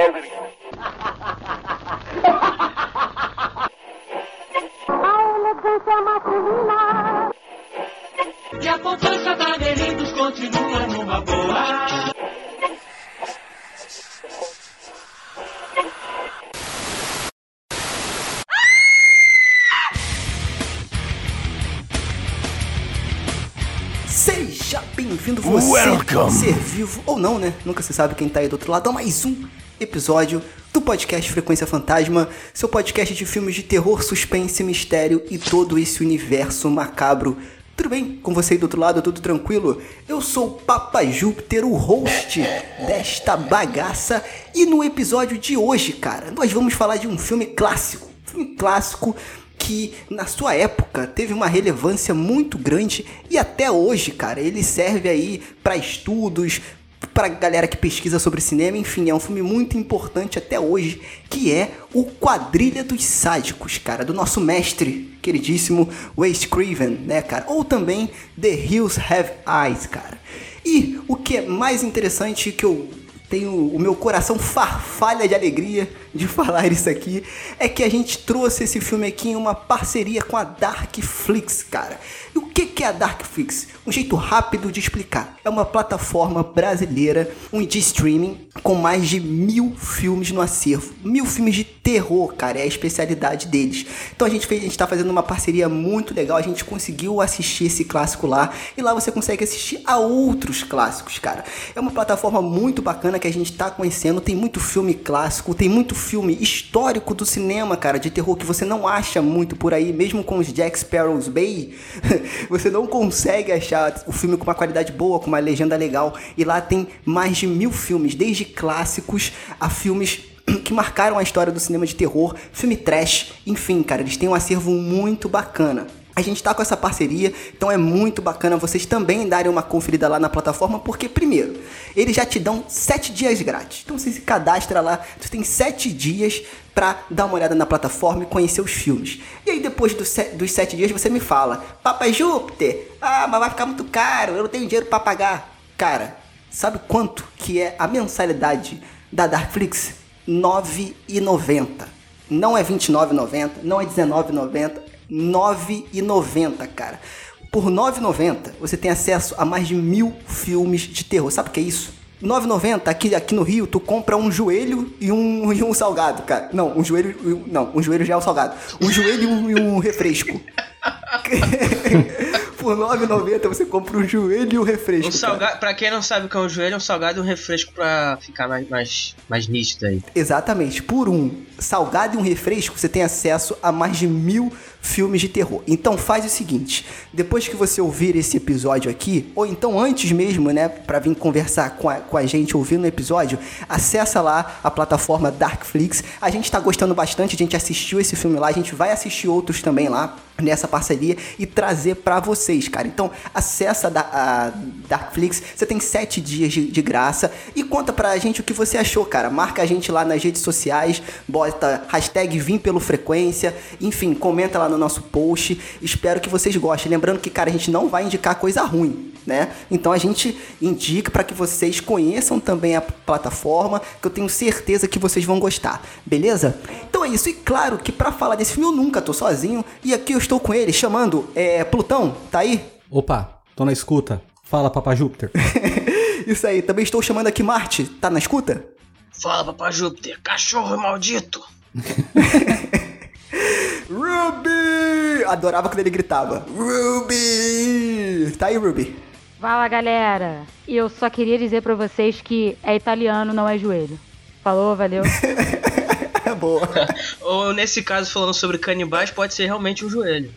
ugly. E a poupança da Delitos continua numa boa. Seja bem-vindo você, Welcome. ser vivo ou não, né? Nunca se sabe quem tá aí do outro lado. A mais um episódio do podcast Frequência Fantasma, seu podcast de filmes de terror, suspense, mistério e todo esse universo macabro. Tudo bem com você aí do outro lado? Tudo tranquilo? Eu sou o Papa Júpiter, o host desta bagaça. E no episódio de hoje, cara, nós vamos falar de um filme clássico. Filme clássico que na sua época teve uma relevância muito grande e até hoje, cara, ele serve aí para estudos, pra galera que pesquisa sobre cinema, enfim, é um filme muito importante até hoje, que é o Quadrilha dos Sádicos, cara, do nosso mestre queridíssimo Wes Craven, né, cara? Ou também The Hills Have Eyes, cara. E o que é mais interessante que eu tenho o meu coração farfalha de alegria de falar isso aqui, é que a gente trouxe esse filme aqui em uma parceria com a Darkflix, cara. E o que é a Darkflix? Um jeito rápido de explicar. É uma plataforma brasileira, um de streaming, com mais de mil filmes no acervo. Mil filmes de terror, cara, é a especialidade deles. Então a gente fez, a gente tá fazendo uma parceria muito legal, a gente conseguiu assistir esse clássico lá, e lá você consegue assistir a outros clássicos, cara. É uma plataforma muito bacana que a gente tá conhecendo, tem muito filme clássico, tem muito filme histórico do cinema, cara, de terror que você não acha muito por aí, mesmo com os Jack Sparrows Bay, você não consegue achar o filme com uma qualidade boa, com uma legenda legal. E lá tem mais de mil filmes, desde clássicos a filmes que marcaram a história do cinema de terror, filme trash, enfim, cara, eles têm um acervo muito bacana. A gente tá com essa parceria, então é muito bacana vocês também darem uma conferida lá na plataforma, porque primeiro, eles já te dão 7 dias grátis. Então você se cadastra lá, você tem 7 dias pra dar uma olhada na plataforma e conhecer os filmes. E aí depois do se- dos 7 dias você me fala, Papai Júpiter, ah, mas vai ficar muito caro, eu não tenho dinheiro pra pagar. Cara, sabe quanto que é a mensalidade da Darkflix? R$ 9,90. Não é R$ 29,90, não é R$ 19,90, R$ 9,90, cara. Por R$ 9,90 você tem acesso a mais de mil filmes de terror. Sabe o que é isso? R$ 9,90 aqui, aqui no Rio, tu compra um joelho e um, e um salgado, cara. Não, um joelho. um- Não, um joelho já é o salgado. Um joelho e um, e um refresco. Por R$ 9,90 você compra um joelho e um refresco. Um salgado, pra quem não sabe o que é um joelho, é um salgado e um refresco pra ficar mais, mais, mais nítido aí. Exatamente. Por um salgado e um refresco, você tem acesso a mais de mil filmes de terror. Então faz o seguinte: depois que você ouvir esse episódio aqui, ou então antes mesmo, né, pra vir conversar com a, com a gente ouvindo o episódio, acessa lá a plataforma Darkflix. A gente tá gostando bastante, a gente assistiu esse filme lá, a gente vai assistir outros também lá nessa parceria e trazer pra vocês, cara. Então acessa Da- a Darkflix, você tem sete dias de, de graça e conta pra gente o que você achou, cara. Marca a gente lá nas redes sociais, bota hashtag Vim pelo Frequência, enfim, comenta lá no nosso post. Espero que vocês gostem. Lembrando que, cara, a gente não vai indicar coisa ruim, né? Então a gente indica pra que vocês conheçam também a plataforma, que eu tenho certeza que vocês vão gostar, beleza? Então é isso, e claro que pra falar desse filme eu nunca tô sozinho, e aqui eu estou com ele, chamando, é, Plutão, tá aí? Opa, tô na escuta. Fala, Papa Júpiter. Isso aí, também estou chamando aqui Marte, tá na escuta? Fala, papai Júpiter, cachorro maldito! Ruby! Adorava quando ele gritava. Ruby! Tá aí, Ruby. Fala galera! E eu só queria dizer pra vocês que é italiano, não é joelho. Falou, valeu. É boa. Ou nesse caso, falando sobre canibais, pode ser realmente um joelho.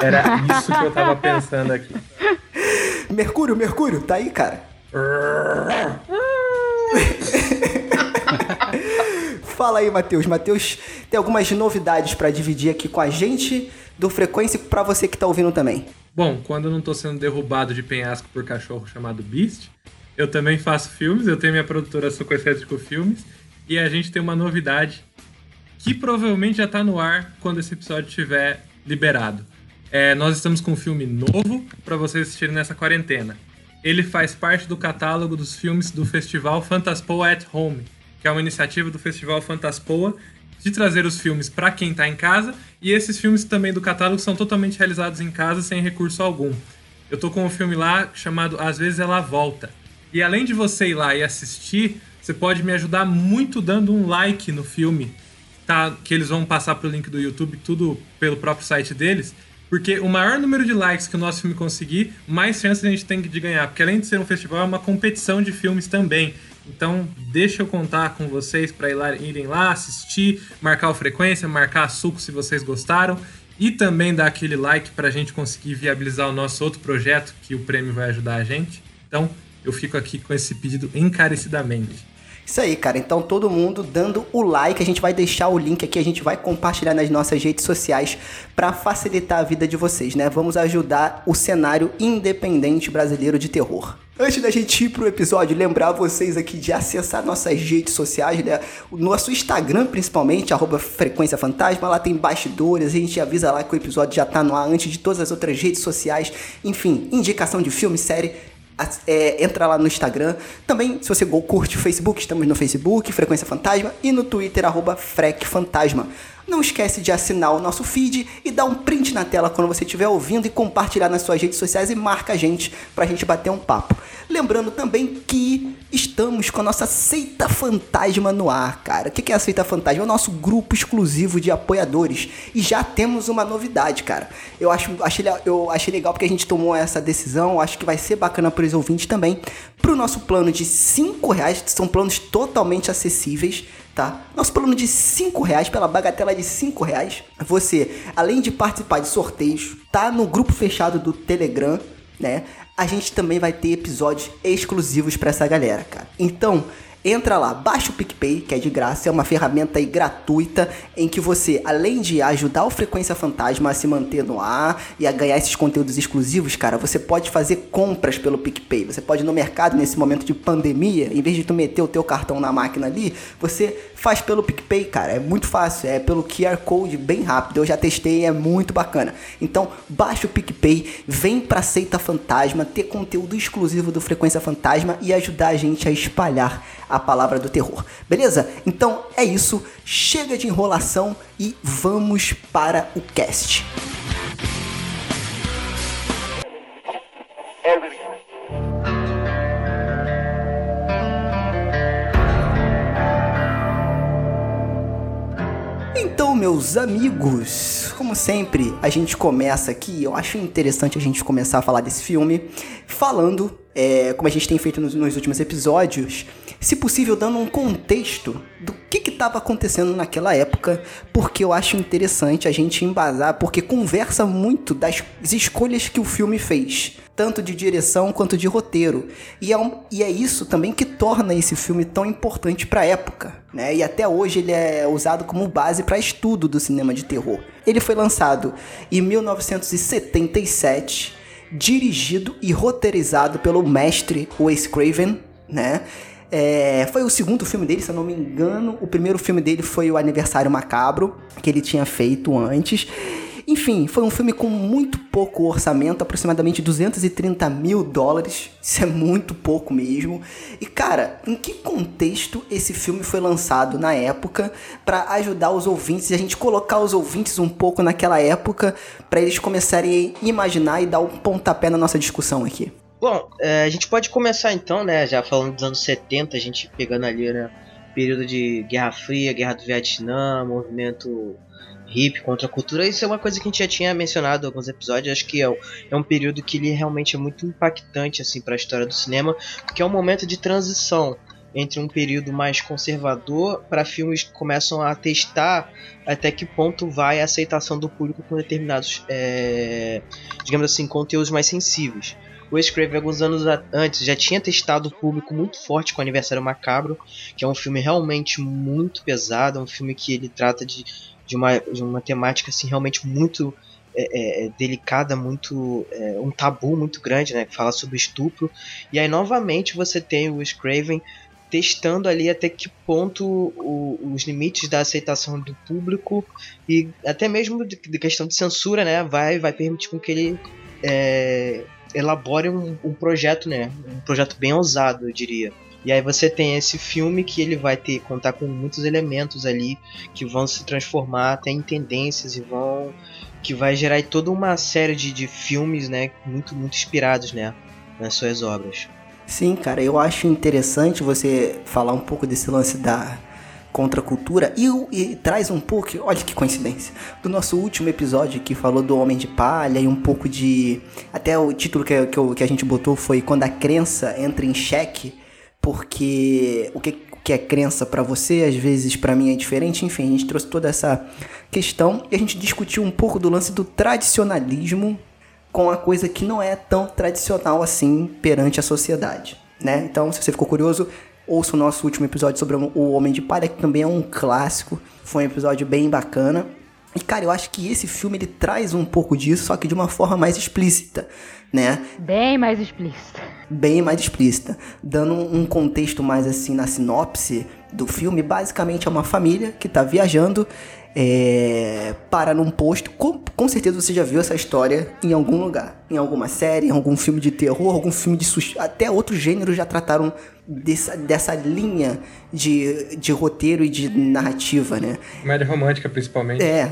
Era isso que eu tava pensando aqui. Mercúrio, Mercúrio, tá aí, cara. Fala aí, Matheus. Matheus tem algumas novidades pra dividir aqui com a gente do Frequência e pra você que tá ouvindo também. Bom, quando eu não tô sendo derrubado de penhasco por cachorro chamado Beast, eu também faço filmes, eu tenho minha produtora Soco Excétrico Filmes, e a gente tem uma novidade que provavelmente já tá no ar quando esse episódio estiver liberado. É, nós estamos com um filme novo para vocês assistirem nessa quarentena. Ele faz parte do catálogo dos filmes do festival Fantaspo at Home, que é uma iniciativa do Festival Fantaspoa de trazer os filmes para quem está em casa e esses filmes também do catálogo são totalmente realizados em casa sem recurso algum. Eu tô com um filme lá chamado Às vezes ela volta. E além de você ir lá e assistir, você pode me ajudar muito dando um like no filme, tá? Que eles vão passar pro link do YouTube, tudo pelo próprio site deles. Porque o maior número de likes que o nosso filme conseguir, mais chances a gente tem de ganhar. Porque além de ser um festival, é uma competição de filmes também. Então, deixa eu contar com vocês para irem lá assistir, marcar a frequência, marcar suco se vocês gostaram e também dar aquele like para a gente conseguir viabilizar o nosso outro projeto que o prêmio vai ajudar a gente. Então, eu fico aqui com esse pedido encarecidamente. Isso aí, cara. Então todo mundo dando o like, a gente vai deixar o link aqui, a gente vai compartilhar nas nossas redes sociais para facilitar a vida de vocês, né? Vamos ajudar o cenário independente brasileiro de terror. Antes da gente ir pro episódio, lembrar vocês aqui de acessar nossas redes sociais, né? O nosso Instagram, principalmente, arroba Frequência Fantasma, lá tem bastidores, a gente avisa lá que o episódio já tá no ar antes de todas as outras redes sociais. Enfim, indicação de filme, série, é, entra lá no Instagram. Também, se você curte o Facebook, estamos no Facebook, Frequência Fantasma, e no Twitter, arroba Frec Fantasma. Não esquece de assinar o nosso feed e dar um print na tela quando você estiver ouvindo e compartilhar nas suas redes sociais e marca a gente pra gente bater um papo. Lembrando também que estamos com a nossa Seita Fantasma no ar, cara. O que é a Seita Fantasma? É o nosso grupo exclusivo de apoiadores. E já temos uma novidade, cara. Eu, acho, achei, eu achei legal porque a gente tomou essa decisão. Acho que vai ser bacana para os ouvintes também. Pro nosso plano de 5 reais, são planos totalmente acessíveis tá? Nosso plano de 5 reais, pela bagatela de 5 reais, você, além de participar de sorteios, tá no grupo fechado do Telegram, né? A gente também vai ter episódios exclusivos para essa galera, cara. Então, Entra lá, baixa o PicPay, que é de graça, é uma ferramenta aí gratuita em que você, além de ajudar o Frequência Fantasma a se manter no ar e a ganhar esses conteúdos exclusivos, cara, você pode fazer compras pelo PicPay. Você pode ir no mercado nesse momento de pandemia, em vez de tu meter o teu cartão na máquina ali, você faz pelo PicPay, cara. É muito fácil, é pelo QR Code, bem rápido. Eu já testei, é muito bacana. Então, baixa o PicPay, vem pra Seita Fantasma, ter conteúdo exclusivo do Frequência Fantasma e ajudar a gente a espalhar a palavra do terror. Beleza? Então é isso, chega de enrolação e vamos para o cast. Então, meus amigos, como sempre, a gente começa aqui. Eu acho interessante a gente começar a falar desse filme falando, é, como a gente tem feito nos, nos últimos episódios, se possível dando um contexto do que estava acontecendo naquela época, porque eu acho interessante a gente embasar, porque conversa muito das escolhas que o filme fez, tanto de direção quanto de roteiro. E é, um, e é isso também que torna esse filme tão importante para a época, né? E até hoje ele é usado como base para estudo do cinema de terror. Ele foi lançado em 1977, dirigido e roteirizado pelo mestre Wes Craven, né? É, foi o segundo filme dele, se eu não me engano. O primeiro filme dele foi o Aniversário Macabro, que ele tinha feito antes. Enfim, foi um filme com muito pouco orçamento, aproximadamente 230 mil dólares. Isso é muito pouco mesmo. E cara, em que contexto esse filme foi lançado na época para ajudar os ouvintes e a gente colocar os ouvintes um pouco naquela época para eles começarem a imaginar e dar um pontapé na nossa discussão aqui? Bom, é, a gente pode começar então, né? Já falando dos anos 70, a gente pegando ali, né? Período de Guerra Fria, Guerra do Vietnã, movimento hip contra a cultura. Isso é uma coisa que a gente já tinha mencionado em alguns episódios. Acho que é, é um período que ele realmente é muito impactante assim para a história do cinema, porque é um momento de transição entre um período mais conservador para filmes que começam a testar até que ponto vai a aceitação do público com determinados, é, digamos assim, conteúdos mais sensíveis. O Craven, alguns anos antes, já tinha testado o público muito forte com Aniversário Macabro, que é um filme realmente muito pesado, é um filme que ele trata de, de, uma, de uma temática assim, realmente muito é, é, delicada, muito é, um tabu muito grande, né? Que fala sobre estupro. E aí novamente você tem o Wes Craven testando ali até que ponto o, os limites da aceitação do público e até mesmo de, de, questão de censura, né? Vai vai permitir com que ele é, elabore um, um, projeto, né? Um projeto bem ousado, eu diria. E aí você tem esse filme que ele vai ter contar com muitos elementos ali que vão se transformar até em tendências e vão que vai gerar toda uma série de, de filmes, né, muito muito inspirados, né, nas suas obras. Sim, cara, eu acho interessante você falar um pouco desse lance da contracultura e, e traz um pouco, olha que coincidência, do nosso último episódio que falou do Homem de Palha e um pouco de. Até o título que, que, que a gente botou foi Quando a Crença Entra em Xeque, porque o que, que é crença para você, às vezes para mim é diferente, enfim, a gente trouxe toda essa questão e a gente discutiu um pouco do lance do tradicionalismo com a coisa que não é tão tradicional assim perante a sociedade. Né? Então, se você ficou curioso, ouça o nosso último episódio sobre o Homem de Palha, que também é um clássico. Foi um episódio bem bacana. E cara, eu acho que esse filme ele traz um pouco disso, só que de uma forma mais explícita, né? Bem mais explícita. Bem mais explícita, dando um contexto mais assim na sinopse do filme, basicamente é uma família que tá viajando é, para num posto. Com, com certeza você já viu essa história em algum lugar. Em alguma série, em algum filme de terror, algum filme de suspense. Até outros gêneros já trataram dessa, dessa linha de, de roteiro e de narrativa, né? Comédia romântica, principalmente. É.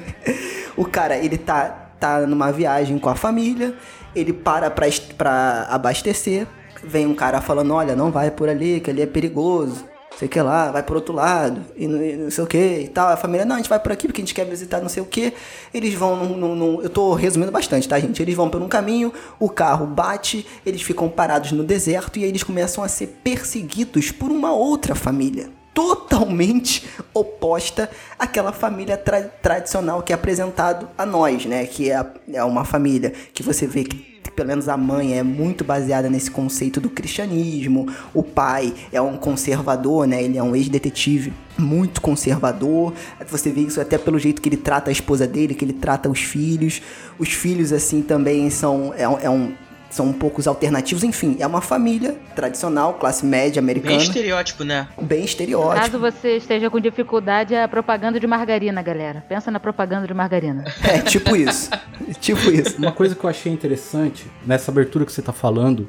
o cara, ele tá, tá numa viagem com a família, ele para pra, pra abastecer. Vem um cara falando: Olha, não vai por ali, que ali é perigoso sei que lá, vai pro outro lado, e não, e não sei o que e tal. A família, não, a gente vai por aqui porque a gente quer visitar não sei o que. Eles vão num, num, num, Eu tô resumindo bastante, tá, gente? Eles vão por um caminho, o carro bate, eles ficam parados no deserto e aí eles começam a ser perseguidos por uma outra família. Totalmente oposta àquela família tra tradicional que é apresentado a nós, né? Que é, é uma família que você vê que pelo menos a mãe é muito baseada nesse conceito do cristianismo. O pai é um conservador, né? Ele é um ex-detetive muito conservador. Você vê isso até pelo jeito que ele trata a esposa dele, que ele trata os filhos. Os filhos, assim, também são. É, é um são um poucos alternativos, enfim, é uma família tradicional, classe média americana. Bem estereótipo, né? Bem estereótipo. Caso você esteja com dificuldade, é a propaganda de margarina, galera. Pensa na propaganda de margarina. É, tipo isso. tipo isso. Uma coisa que eu achei interessante nessa abertura que você tá falando,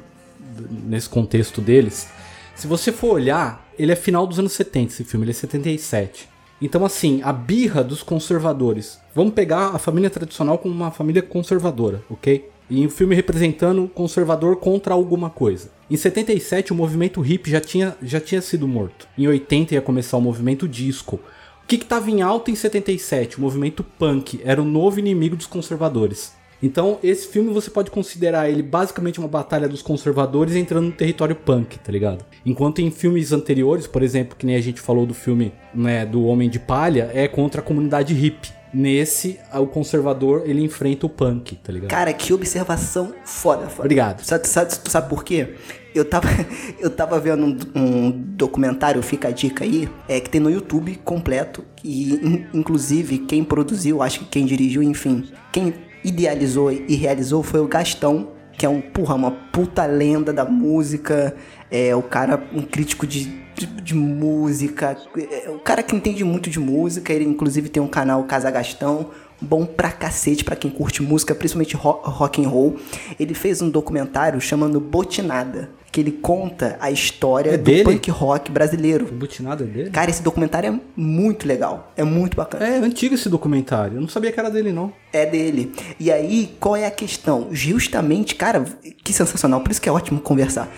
nesse contexto deles, se você for olhar, ele é final dos anos 70, esse filme, ele é 77. Então, assim, a birra dos conservadores. Vamos pegar a família tradicional como uma família conservadora, ok? E um filme representando conservador contra alguma coisa. Em 77 o movimento hip já tinha, já tinha sido morto. Em 80 ia começar o movimento disco. O que estava em alta em 77? O movimento punk. Era o novo inimigo dos conservadores. Então, esse filme você pode considerar ele basicamente uma batalha dos conservadores entrando no território punk, tá ligado? Enquanto em filmes anteriores, por exemplo, que nem a gente falou do filme né, do Homem de Palha, é contra a comunidade hippie. Nesse, o conservador, ele enfrenta o punk, tá ligado? Cara, que observação foda, foda. Obrigado. Sabe, sabe, tu sabe por quê? Eu tava, eu tava vendo um, um, documentário, fica a dica aí, é, que tem no YouTube completo. E, in, inclusive, quem produziu, acho que quem dirigiu, enfim, quem idealizou e realizou foi o Gastão, que é um, porra, uma puta lenda da música. É o cara, um crítico de de, de, música. É, o cara que entende muito de música, ele inclusive tem um canal Casa Gastão, bom pra cacete pra quem curte música, principalmente rock, rock and roll. Ele fez um documentário chamando Botinada, que ele conta a história É do dele? punk rock brasileiro. Butinada é dele? Cara, esse documentário é muito legal, é muito bacana. É antigo esse documentário. Eu não sabia que era dele, não. É dele. E aí, qual é a questão? Justamente, cara, que sensacional, por isso que é ótimo conversar.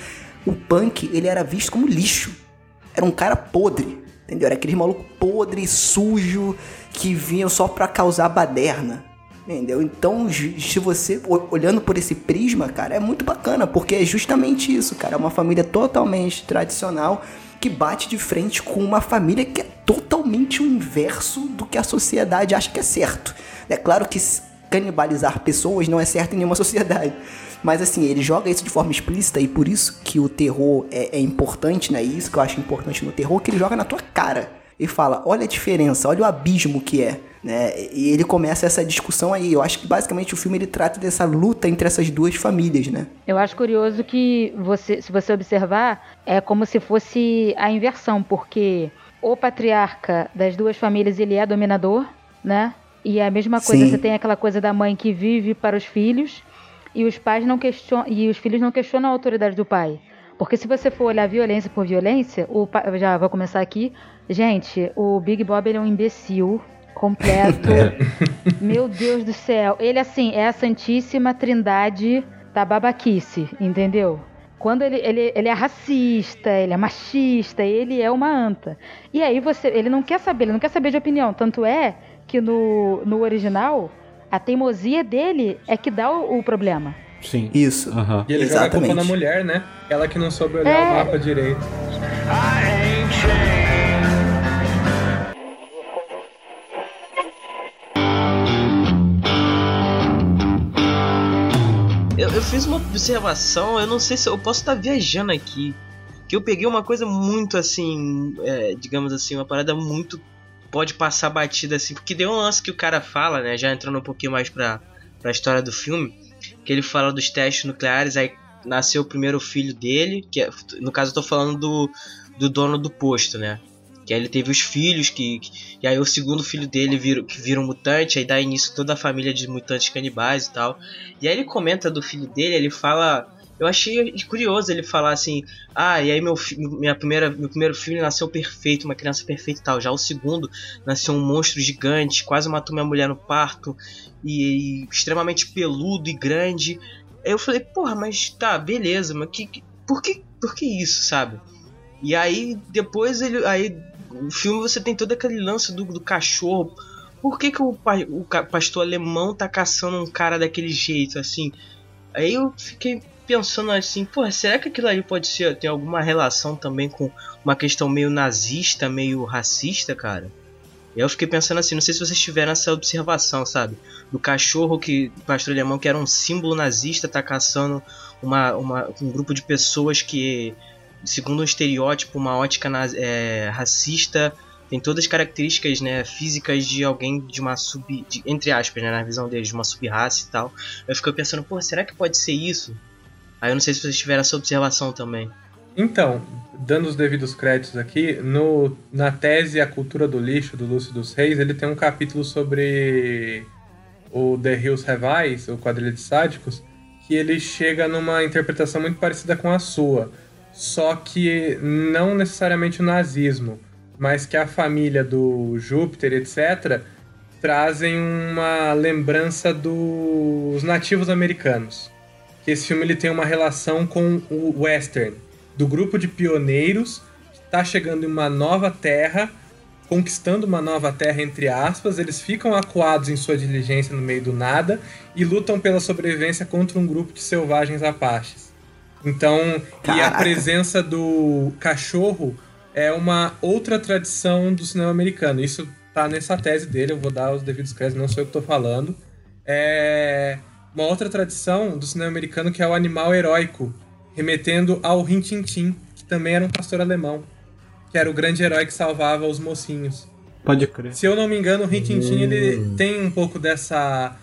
O punk, ele era visto como lixo. Era um cara podre, entendeu? Era aquele maluco podre, sujo, que vinha só pra causar baderna. Entendeu? Então, se você olhando por esse prisma, cara, é muito bacana, porque é justamente isso, cara. É uma família totalmente tradicional que bate de frente com uma família que é totalmente o inverso do que a sociedade acha que é certo. É claro que canibalizar pessoas não é certo em nenhuma sociedade. Mas assim, ele joga isso de forma explícita e por isso que o terror é, é importante, né? Isso que eu acho importante no terror, que ele joga na tua cara. E fala, olha a diferença, olha o abismo que é, né? E ele começa essa discussão aí. Eu acho que basicamente o filme ele trata dessa luta entre essas duas famílias, né? Eu acho curioso que você, se você observar, é como se fosse a inversão, porque o patriarca das duas famílias ele é dominador, né? E é a mesma coisa, Sim. você tem aquela coisa da mãe que vive para os filhos e os pais não questionam e os filhos não questionam a autoridade do pai. Porque se você for olhar violência por violência, o, pa- eu já vou começar aqui. Gente, o Big Bob ele é um imbecil completo. Meu Deus do céu. Ele, assim, é a santíssima trindade da babaquice, entendeu? Quando ele, ele, ele é racista, ele é machista, ele é uma anta. E aí você. Ele não quer saber, ele não quer saber de opinião. Tanto é que no, no original, a teimosia dele é que dá o, o problema. Sim. Isso. Aham. E ele joga a culpa Exatamente. na mulher, né? Ela que não soube olhar É. o mapa direito. Eu, eu fiz uma observação, eu não sei se eu posso estar viajando aqui. Que eu peguei uma coisa muito assim, é, digamos assim, uma parada muito. Pode passar batida assim, porque deu um lance que o cara fala, né? Já entrando um pouquinho mais pra, pra história do filme. Que ele fala dos testes nucleares, aí nasceu o primeiro filho dele, que é, no caso eu tô falando do, do dono do posto, né? Que aí ele teve os filhos, que, que- e aí o segundo filho dele vira, que vira um mutante, aí dá início toda a família de mutantes canibais e tal. E aí ele comenta do filho dele, ele fala. Eu achei curioso ele falar assim: Ah, e aí meu, minha primeira, meu primeiro filho nasceu perfeito, uma criança perfeita e tal. Já o segundo nasceu um monstro gigante, quase matou minha mulher no parto, e, e extremamente peludo e grande. Aí eu falei: Porra, mas tá, beleza, mas que, que- por, que, por que isso, sabe? E aí depois ele. Aí o filme você tem todo aquele lance do, do cachorro. Por que, que o, o pastor alemão tá caçando um cara daquele jeito, assim? Aí eu fiquei pensando assim, pô, será que aquilo ali pode ser ter alguma relação também com uma questão meio nazista, meio racista, cara? E eu fiquei pensando assim, não sei se vocês tiveram essa observação, sabe? Do cachorro que pastor alemão que era um símbolo nazista tá caçando uma, uma, um grupo de pessoas que, segundo um estereótipo, uma ótica é, racista, tem todas as características né, físicas de alguém de uma sub. de- entre aspas, né, na visão deles, de uma sub-raça e tal. Eu fiquei pensando, pô, será que pode ser isso? Aí eu não sei se vocês tiveram essa observação também. Então, dando os devidos créditos aqui, no, na tese A Cultura do Lixo, do Lúcio dos Reis, ele tem um capítulo sobre o The Hills Eyes, o Quadrilha de Sádicos, que ele chega numa interpretação muito parecida com a sua. Só que não necessariamente o nazismo, mas que a família do Júpiter, etc., trazem uma lembrança dos nativos americanos. Que esse filme ele tem uma relação com o western, do grupo de pioneiros que está chegando em uma nova terra, conquistando uma nova terra entre aspas, eles ficam acuados em sua diligência no meio do nada e lutam pela sobrevivência contra um grupo de selvagens apaches. Então, e a Caraca. presença do cachorro é uma outra tradição do cinema americano. Isso tá nessa tese dele, eu vou dar os devidos créditos, não sou eu que tô falando. É uma outra tradição do cinema americano que é o animal heróico, remetendo ao Rin Tin Tin, que também era um pastor alemão, que era o grande herói que salvava os mocinhos. Pode crer. Se eu não me engano, o Rin Tin Tin ele tem um pouco dessa.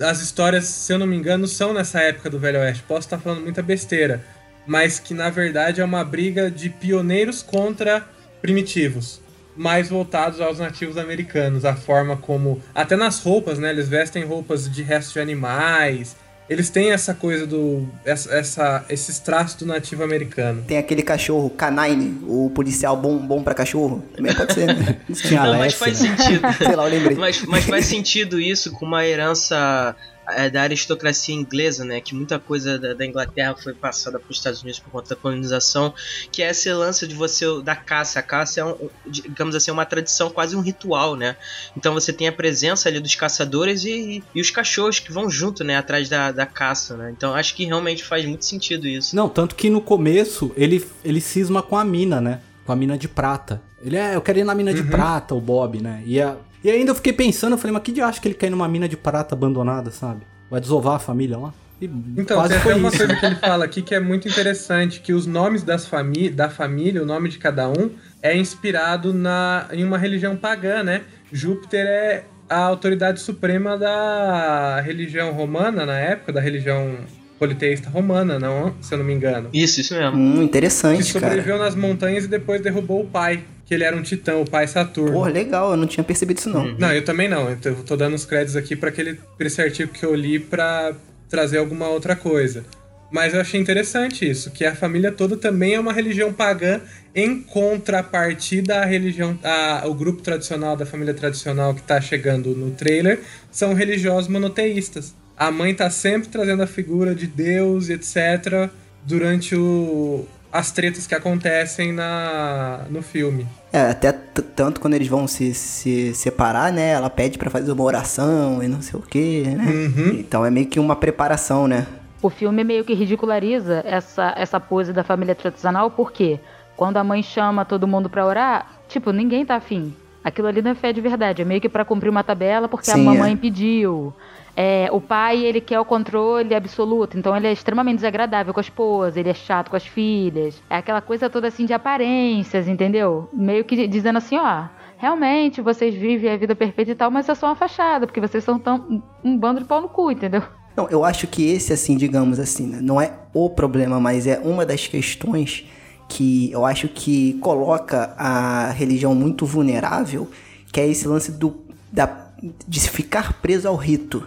As histórias, se eu não me engano, são nessa época do Velho Oeste. Posso estar falando muita besteira, mas que na verdade é uma briga de pioneiros contra primitivos, mais voltados aos nativos americanos. A forma como. Até nas roupas, né? Eles vestem roupas de restos de animais. Eles têm essa coisa do. Essa, essa- esses traços do nativo americano. Tem aquele cachorro canine, o policial bom, bom pra cachorro. Também pode ser, né? Tinha Não, mas faz né? sentido. Sei lá, eu lembrei. Mas, mas faz sentido isso com uma herança é, da aristocracia inglesa, né? Que muita coisa da, da Inglaterra foi passada para os Estados Unidos por conta da colonização, que é esse lance de você da caça. A caça é, um, digamos assim, uma tradição, quase um ritual, né? Então você tem a presença ali dos caçadores e, e os cachorros que vão junto, né? Atrás da, da caça, né? Então acho que realmente faz muito sentido isso. Não, tanto que no começo ele, ele cisma com a mina, né? Com a mina de prata. Ele é, eu quero ir na mina de prata, o Bob, né? E, a- e ainda eu fiquei pensando, eu falei, mas que de acho que ele ir numa mina de prata abandonada, sabe? Vai desovar a família lá? E Então, quase tem uma isso. coisa que ele fala aqui que é muito interessante, que os nomes das famí da família, o nome de cada um, é inspirado na, em uma religião pagã, né? Júpiter é a autoridade suprema da religião romana, na época, da religião politeísta romana, não, se eu não me engano. Isso, isso mesmo. Hum, Que interessante, cara. sobreviveu nas montanhas e depois derrubou o pai, que ele era um titã, o pai Saturno. Porra, legal, eu não tinha percebido isso não. Não, eu também não. Eu tô- dando os créditos aqui para aquele pra esse artigo que eu li pra trazer alguma outra coisa. Mas eu achei interessante isso, que a família toda também é uma religião pagã em contrapartida à religião, a, o grupo tradicional da família tradicional que tá chegando no trailer são religiosos monoteístas. A mãe tá sempre trazendo a figura de Deus e etc durante o, as tretas que acontecem na, no filme. É, até tanto quando eles vão se, se separar, né? Ela pede pra fazer uma oração e não sei o quê, né? Uhum. Então é meio que uma preparação, né? O filme meio que ridiculariza essa, essa pose da família tradicional, porque quando a mãe chama todo mundo pra orar, tipo, ninguém tá afim. Aquilo ali não é fé de verdade, é meio que pra cumprir uma tabela porque a Sim, mamãe é. pediu. É, o pai, ele quer o controle absoluto, então ele é extremamente desagradável com a esposa, ele é chato com as filhas. É aquela coisa toda assim de aparências, entendeu? Meio que dizendo assim, ó, realmente vocês vivem a vida perfeita e tal, mas é só uma fachada, porque vocês são tão um bando de pau no cu, entendeu? Não, eu acho que esse, assim, digamos assim, né, não é o problema, mas é uma das questões que eu acho que coloca a religião muito vulnerável, que é esse lance do, da, de ficar preso ao rito.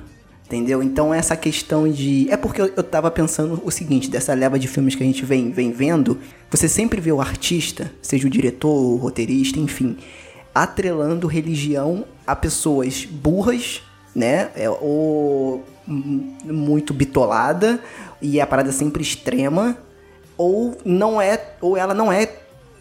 Entendeu? Então essa questão de. É porque eu, eu tava pensando o seguinte, dessa leva de filmes que a gente vem, vem vendo, você sempre vê o artista, seja o diretor, o roteirista, enfim, atrelando religião a pessoas burras, né? É, ou muito bitolada, e a parada sempre extrema, ou não é, ou ela não é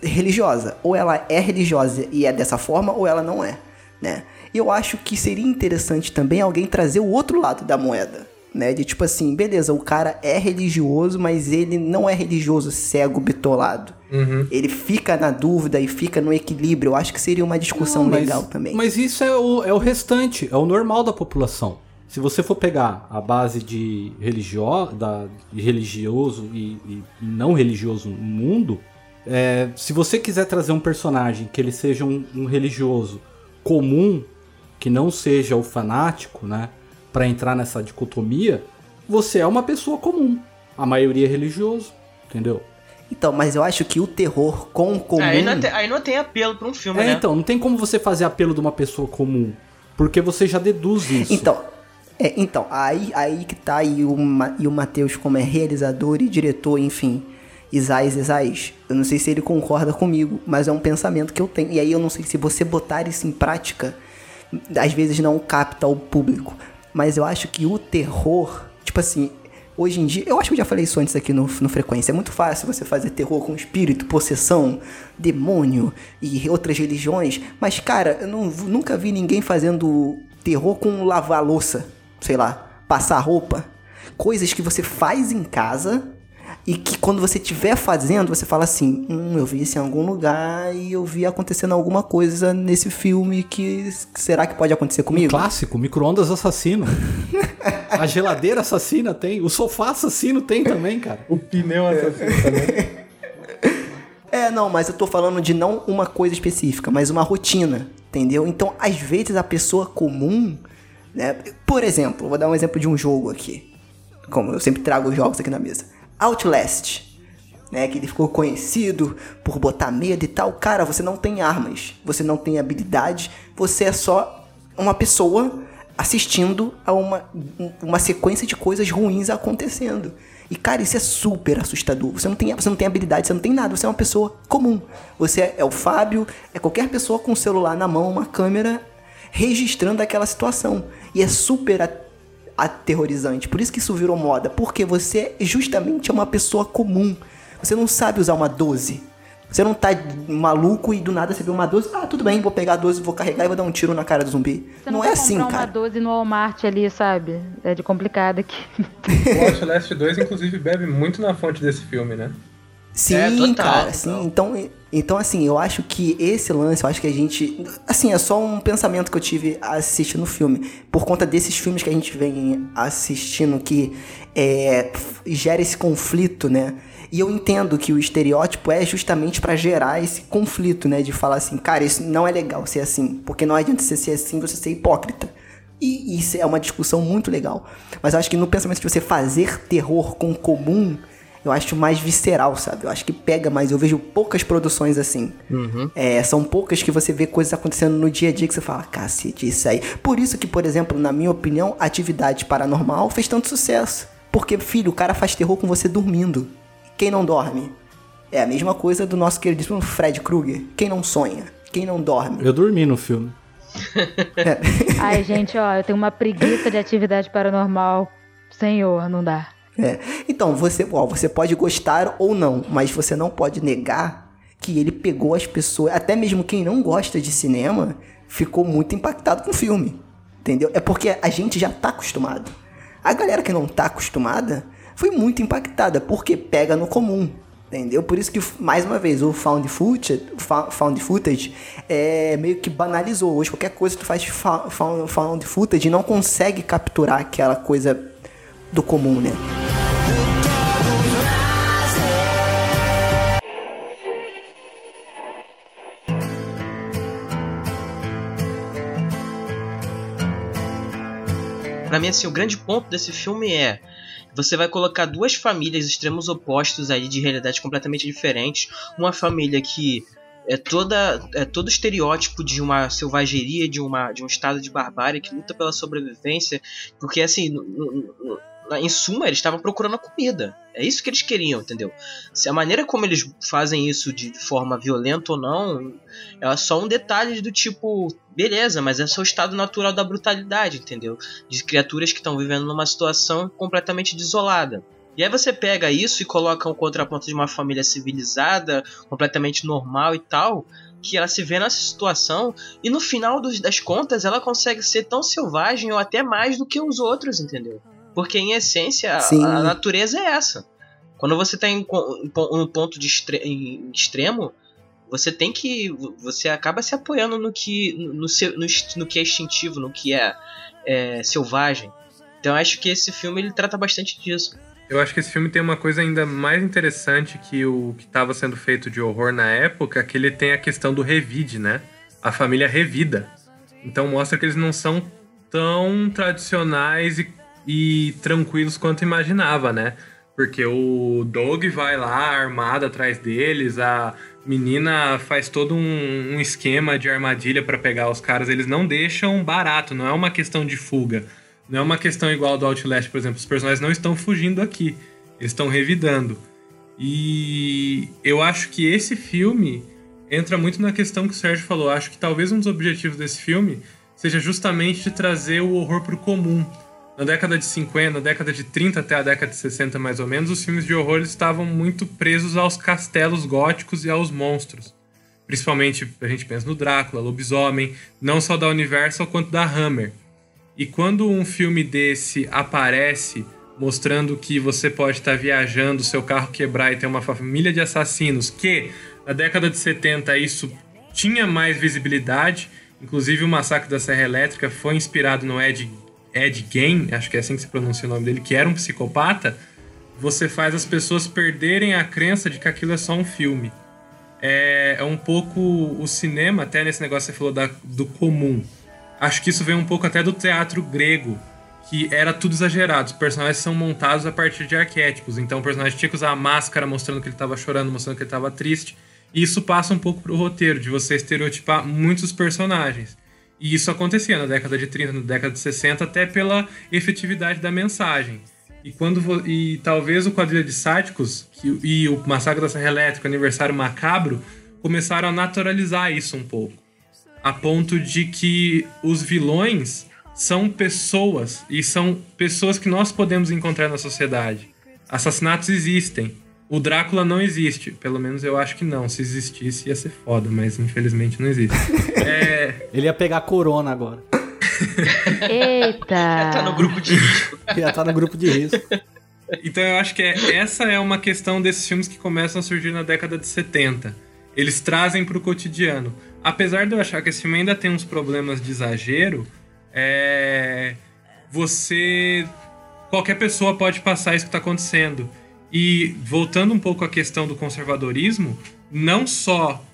religiosa, ou ela é religiosa e é dessa forma, ou ela não é, né? E eu acho que seria interessante também alguém trazer o outro lado da moeda, né? De tipo assim, beleza, o cara é religioso, mas ele não é religioso cego, bitolado. Uhum. Ele fica na dúvida e fica no equilíbrio. Eu acho que seria uma discussão Não, mas- legal também. Mas isso é o, é o restante, é o normal da população. Se você for pegar a base de, religio, da, de religioso e, e não religioso no mundo, é, se você quiser trazer um personagem que ele seja um, um religioso comum, que não seja o fanático, né, para entrar nessa dicotomia, você é uma pessoa comum. A maioria é religioso, entendeu? Então, mas eu acho que o terror com o comum... Aí, não tem, aí não tem apelo pra um filme, É, né? então, não tem como você fazer apelo de uma pessoa comum, porque você já deduz isso. Então, é, então aí, aí que tá, e o, e o Matheus como é realizador e diretor, enfim, Isaías Isaías. Eu não sei se ele concorda comigo, mas é um pensamento que eu tenho. E aí eu não sei se você botar isso em prática, às vezes não capta o público. Mas eu acho que o terror, tipo assim, hoje em dia, eu acho que eu já falei isso antes aqui no, no Frequência, é muito fácil você fazer terror com espírito, possessão, demônio e outras religiões, mas cara, eu não- nunca vi ninguém fazendo terror com lavar louça, sei lá, passar roupa. Coisas que você faz em casa e que quando você estiver fazendo, você fala assim: Hum, eu vi isso em algum lugar e eu vi acontecendo alguma coisa nesse filme que será que pode acontecer comigo? Clássico, micro-ondas assassino. A geladeira assassina tem, o sofá assassino tem também, cara. O pneu assassino também. É, não, mas eu tô falando de não uma coisa específica, mas uma rotina, entendeu? Então, às vezes a pessoa comum, né? Por exemplo, vou dar um exemplo de um jogo aqui. Como eu sempre trago jogos aqui na mesa. Outlast, né? Que ele ficou conhecido por botar medo e tal. Cara, você não tem armas, você não tem habilidade, você é só uma pessoa assistindo a uma, uma sequência de coisas ruins acontecendo. E, cara, isso é super assustador. Você não, tem, você não tem habilidade, você não tem nada, você é uma pessoa comum. Você é, é o Fábio, é qualquer pessoa com um celular na mão, uma câmera, registrando aquela situação. E é super aterrorizante. Por isso que isso virou moda. Porque você justamente é uma pessoa comum. Você não sabe usar uma 12. Você não tá maluco e do nada você vê uma 12. Ah, tudo bem, vou pegar a 12, vou carregar e vou dar um tiro na cara do zumbi. Você não, não, é vai assim, cara. uma 12 no Walmart ali, sabe? É de complicado aqui. O Outlast 2, inclusive, bebe muito na fonte desse filme, né? Sim, É, total, cara, total. sim. Então, então, assim, eu acho que esse lance, eu acho que a gente. Assim, é só um pensamento que eu tive assistindo o filme. Por conta desses filmes que a gente vem assistindo que é, gera esse conflito, né? E eu entendo que o estereótipo é justamente pra gerar esse conflito, né? De falar assim, cara, isso não é legal ser assim. Porque não adianta você ser assim, você ser hipócrita. E isso é uma discussão muito legal. Mas eu acho que no pensamento de você fazer terror com o comum, eu acho mais visceral, sabe? Eu acho que pega mais. Eu vejo poucas produções assim. É, são poucas que você vê coisas acontecendo no dia a dia que você fala, cacete, isso aí. Por isso que, por exemplo, na minha opinião, Atividade Paranormal fez tanto sucesso. Porque, filho, o cara faz terror com você dormindo. Quem não dorme? É a mesma coisa do nosso queridíssimo Fred Krueger. Quem não sonha? Quem não dorme? Eu dormi no filme. Ai, gente, ó, eu tenho uma preguiça de atividade paranormal. Senhor, não dá. É. Então, você, ó, você pode gostar ou não, mas você não pode negar que ele pegou as pessoas, até mesmo quem não gosta de cinema, ficou muito impactado com o filme. Entendeu? É porque a gente já tá acostumado. A galera que não tá acostumada foi muito impactada, porque pega no comum. Entendeu? Por isso que, mais uma vez, o found footage, found footage é, meio que banalizou. Hoje, qualquer coisa que tu faz found footage não consegue capturar aquela coisa do comum, né? Pra mim, assim, o grande ponto desse filme é você vai colocar duas famílias extremos opostos aí de realidades completamente diferentes. Uma família que é toda é todo estereótipo de uma selvageria, de uma de um estado de barbárie que luta pela sobrevivência, porque assim, em suma, eles estavam procurando a comida. É isso que eles queriam, entendeu? Se a maneira como eles fazem isso de forma violenta ou não, é só um detalhe do tipo, beleza, mas é só o estado natural da brutalidade, entendeu? De criaturas que estão vivendo numa situação completamente desolada. E aí você pega isso e coloca um contraponto de uma família civilizada, completamente normal e tal, que ela se vê nessa situação e no final das contas ela consegue ser tão selvagem ou até mais do que os outros, entendeu? Porque, em essência, a natureza é essa. Quando você está em um ponto de em extremo, você tem que. Você acaba se apoiando no que, no, seu, no, no que é instintivo, no que é, é, selvagem. Então acho que esse filme ele trata bastante disso. Eu acho que esse filme tem uma coisa ainda mais interessante que o que estava sendo feito de horror na época, que ele tem a questão do revide, né? A família revida. Então mostra que eles não são tão tradicionais e e tranquilos quanto imaginava, né? Porque o Doug vai lá armado atrás deles, a menina faz todo um, um esquema de armadilha para pegar os caras. Eles não deixam barato, não é uma questão de fuga. Não é uma questão igual do Outlast, por exemplo. Os personagens não estão fugindo aqui, eles estão revidando. E eu acho que esse filme entra muito na questão que o Sérgio falou. Acho que talvez um dos objetivos desse filme seja justamente de trazer o horror pro comum na década de 50, na década de 30 até a década de 60 mais ou menos, os filmes de horror estavam muito presos aos castelos góticos e aos monstros. Principalmente a gente pensa no Drácula, Lobisomem, não só da Universal quanto da Hammer. E quando um filme desse aparece mostrando que você pode estar viajando, seu carro quebrar e ter uma família de assassinos, que na década de 70 isso tinha mais visibilidade, inclusive o massacre da Serra Elétrica foi inspirado no Ed Ed Gein, acho que é assim que se pronuncia o nome dele, que era um psicopata, você faz as pessoas perderem a crença de que aquilo é só um filme. É, é um pouco o cinema, até nesse negócio que você falou da, do comum. Acho que isso vem um pouco até do teatro grego, que era tudo exagerado. Os personagens são montados a partir de arquétipos. Então o personagem tinha que usar a máscara mostrando que ele estava chorando, mostrando que ele estava triste. E isso passa um pouco pro roteiro, de você estereotipar muitos personagens. E isso acontecia na década de 30, na década de 60, até pela efetividade da mensagem. E quando e talvez o Quadrilha de Sádicos que, e o Massacre da Serra Elétrica, Aniversário Macabro, começaram a naturalizar isso um pouco. A ponto de que os vilões são pessoas e são pessoas que nós podemos encontrar na sociedade. Assassinatos existem, o Drácula não existe. Pelo menos eu acho que não. Se existisse, ia ser foda, mas infelizmente não existe. é... Ele ia pegar corona agora. Eita! Já tá no grupo de risco. Já tá no grupo de risco. Então eu acho que é, essa é uma questão desses filmes que começam a surgir na década de 70. Eles trazem pro cotidiano. Apesar de eu achar que esse filme ainda tem uns problemas de exagero, é... você. Qualquer pessoa pode passar isso que tá acontecendo. E voltando um pouco à questão do conservadorismo, não só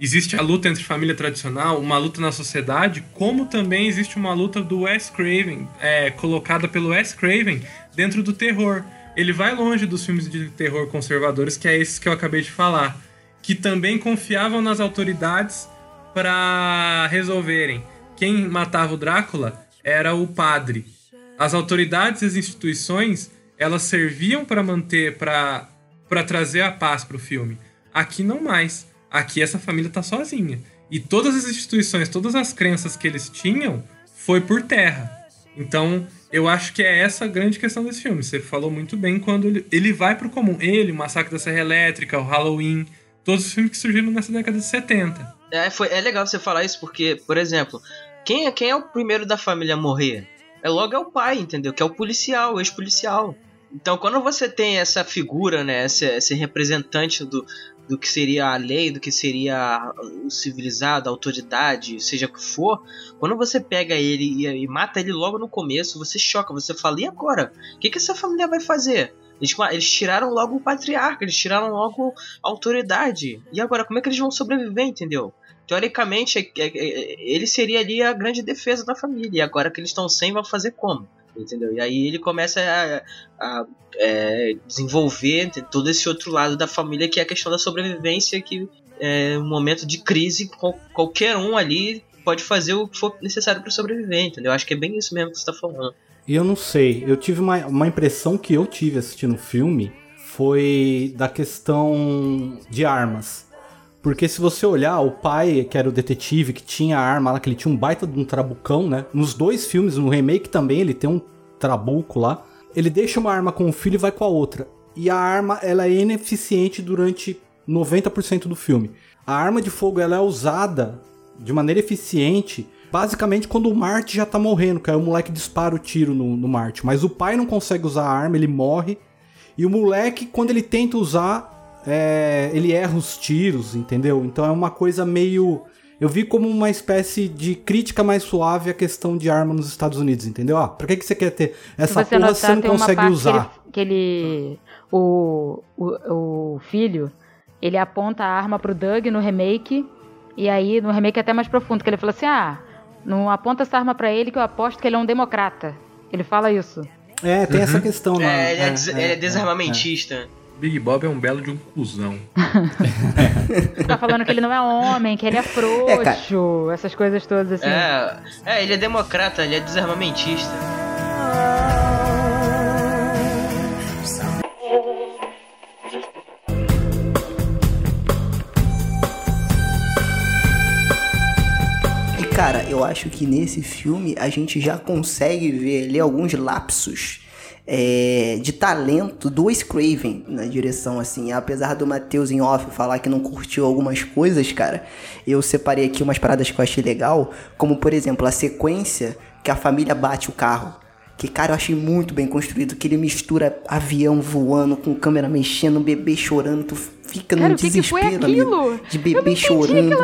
existe a luta entre família tradicional, uma luta na sociedade, como também existe uma luta do Wes Craven, é, colocada pelo Wes Craven dentro do terror. Ele vai longe dos filmes de terror conservadores, que é esses que eu acabei de falar, que também confiavam nas autoridades para resolverem. Quem matava o Drácula era o padre. As autoridades e as instituições elas serviam para manter, para para trazer a paz pro filme. Aqui não mais. Aqui essa família tá sozinha. E todas as instituições, todas as crenças que eles tinham foi por terra. Então, eu acho que é essa a grande questão desse filme. Você falou muito bem quando ele, ele vai pro comum. Ele, o Massacre da Serra Elétrica, o Halloween, todos os filmes que surgiram nessa década de 70. É, foi, é legal você falar isso porque, por exemplo, quem é, quem é o primeiro da família a morrer? É logo é o pai, entendeu? Que é o policial, o ex-policial. Então, quando você tem essa figura, né, esse, esse representante do, do que seria a lei, do que seria o civilizado, a autoridade, seja o que for, quando você pega ele e, e mata ele logo no começo, você choca, você fala, e agora? O que, que essa família vai fazer? Eles, eles tiraram logo o patriarca, eles tiraram logo a autoridade. E agora, como é que eles vão sobreviver, entendeu? Teoricamente, é, é, é, ele seria ali a grande defesa da família. E agora que eles estão sem, vão fazer como? Entendeu? E aí ele começa a, a é, desenvolver todo esse outro lado da família, que é a questão da sobrevivência, que é um momento de crise, qualquer um ali pode fazer o que for necessário para sobreviver, entendeu? Acho que é bem isso mesmo que você está falando. E eu não sei, eu tive uma, uma impressão que eu tive assistindo o filme foi da questão de armas. Porque se você olhar, o pai, que era o detetive, que tinha a arma lá, que ele tinha um baita de um trabucão, né? Nos dois filmes, no remake também, ele tem um trabuco lá. Ele deixa uma arma com o filho e vai com a outra. E a arma, ela é ineficiente durante 90% do filme. A arma de fogo, ela é usada de maneira eficiente basicamente quando o Marte já tá morrendo, que aí o moleque dispara o tiro no, no Marte. Mas o pai não consegue usar a arma, ele morre. E o moleque, quando ele tenta usar, é, ele erra os tiros, entendeu? Então é uma coisa meio. Eu vi como uma espécie de crítica mais suave à questão de arma nos Estados Unidos, entendeu? Ah, pra que, que você quer ter essa Se você porra notar, se você não tem uma consegue parte usar? Que ele. Que ele o, o, o filho, ele aponta a arma pro Doug no remake. E aí, no remake é até mais profundo, que ele fala assim: ah, não aponta essa arma pra ele que eu aposto que ele é um democrata. Ele fala isso. É, tem essa questão lá. É, ele é, ele é desarmamentista. Big Bob é um belo de um cuzão. Tá falando que ele não é homem, que ele é frouxo, essas coisas todas assim. É, é, ele é democrata, ele é desarmamentista. E cara, eu acho que nesse filme a gente já consegue ver ali alguns lapsos é, de talento do Wes Craven na direção, assim. Apesar do Matheus em off falar que não curtiu algumas coisas, cara, eu separei aqui umas paradas que eu achei legal, como por exemplo a sequência que a família bate o carro. Que, cara, eu achei muito bem construído. Que ele mistura avião voando com câmera mexendo, bebê chorando. Tu fica Cara, num que que desespero, amigo. De bebê chorando.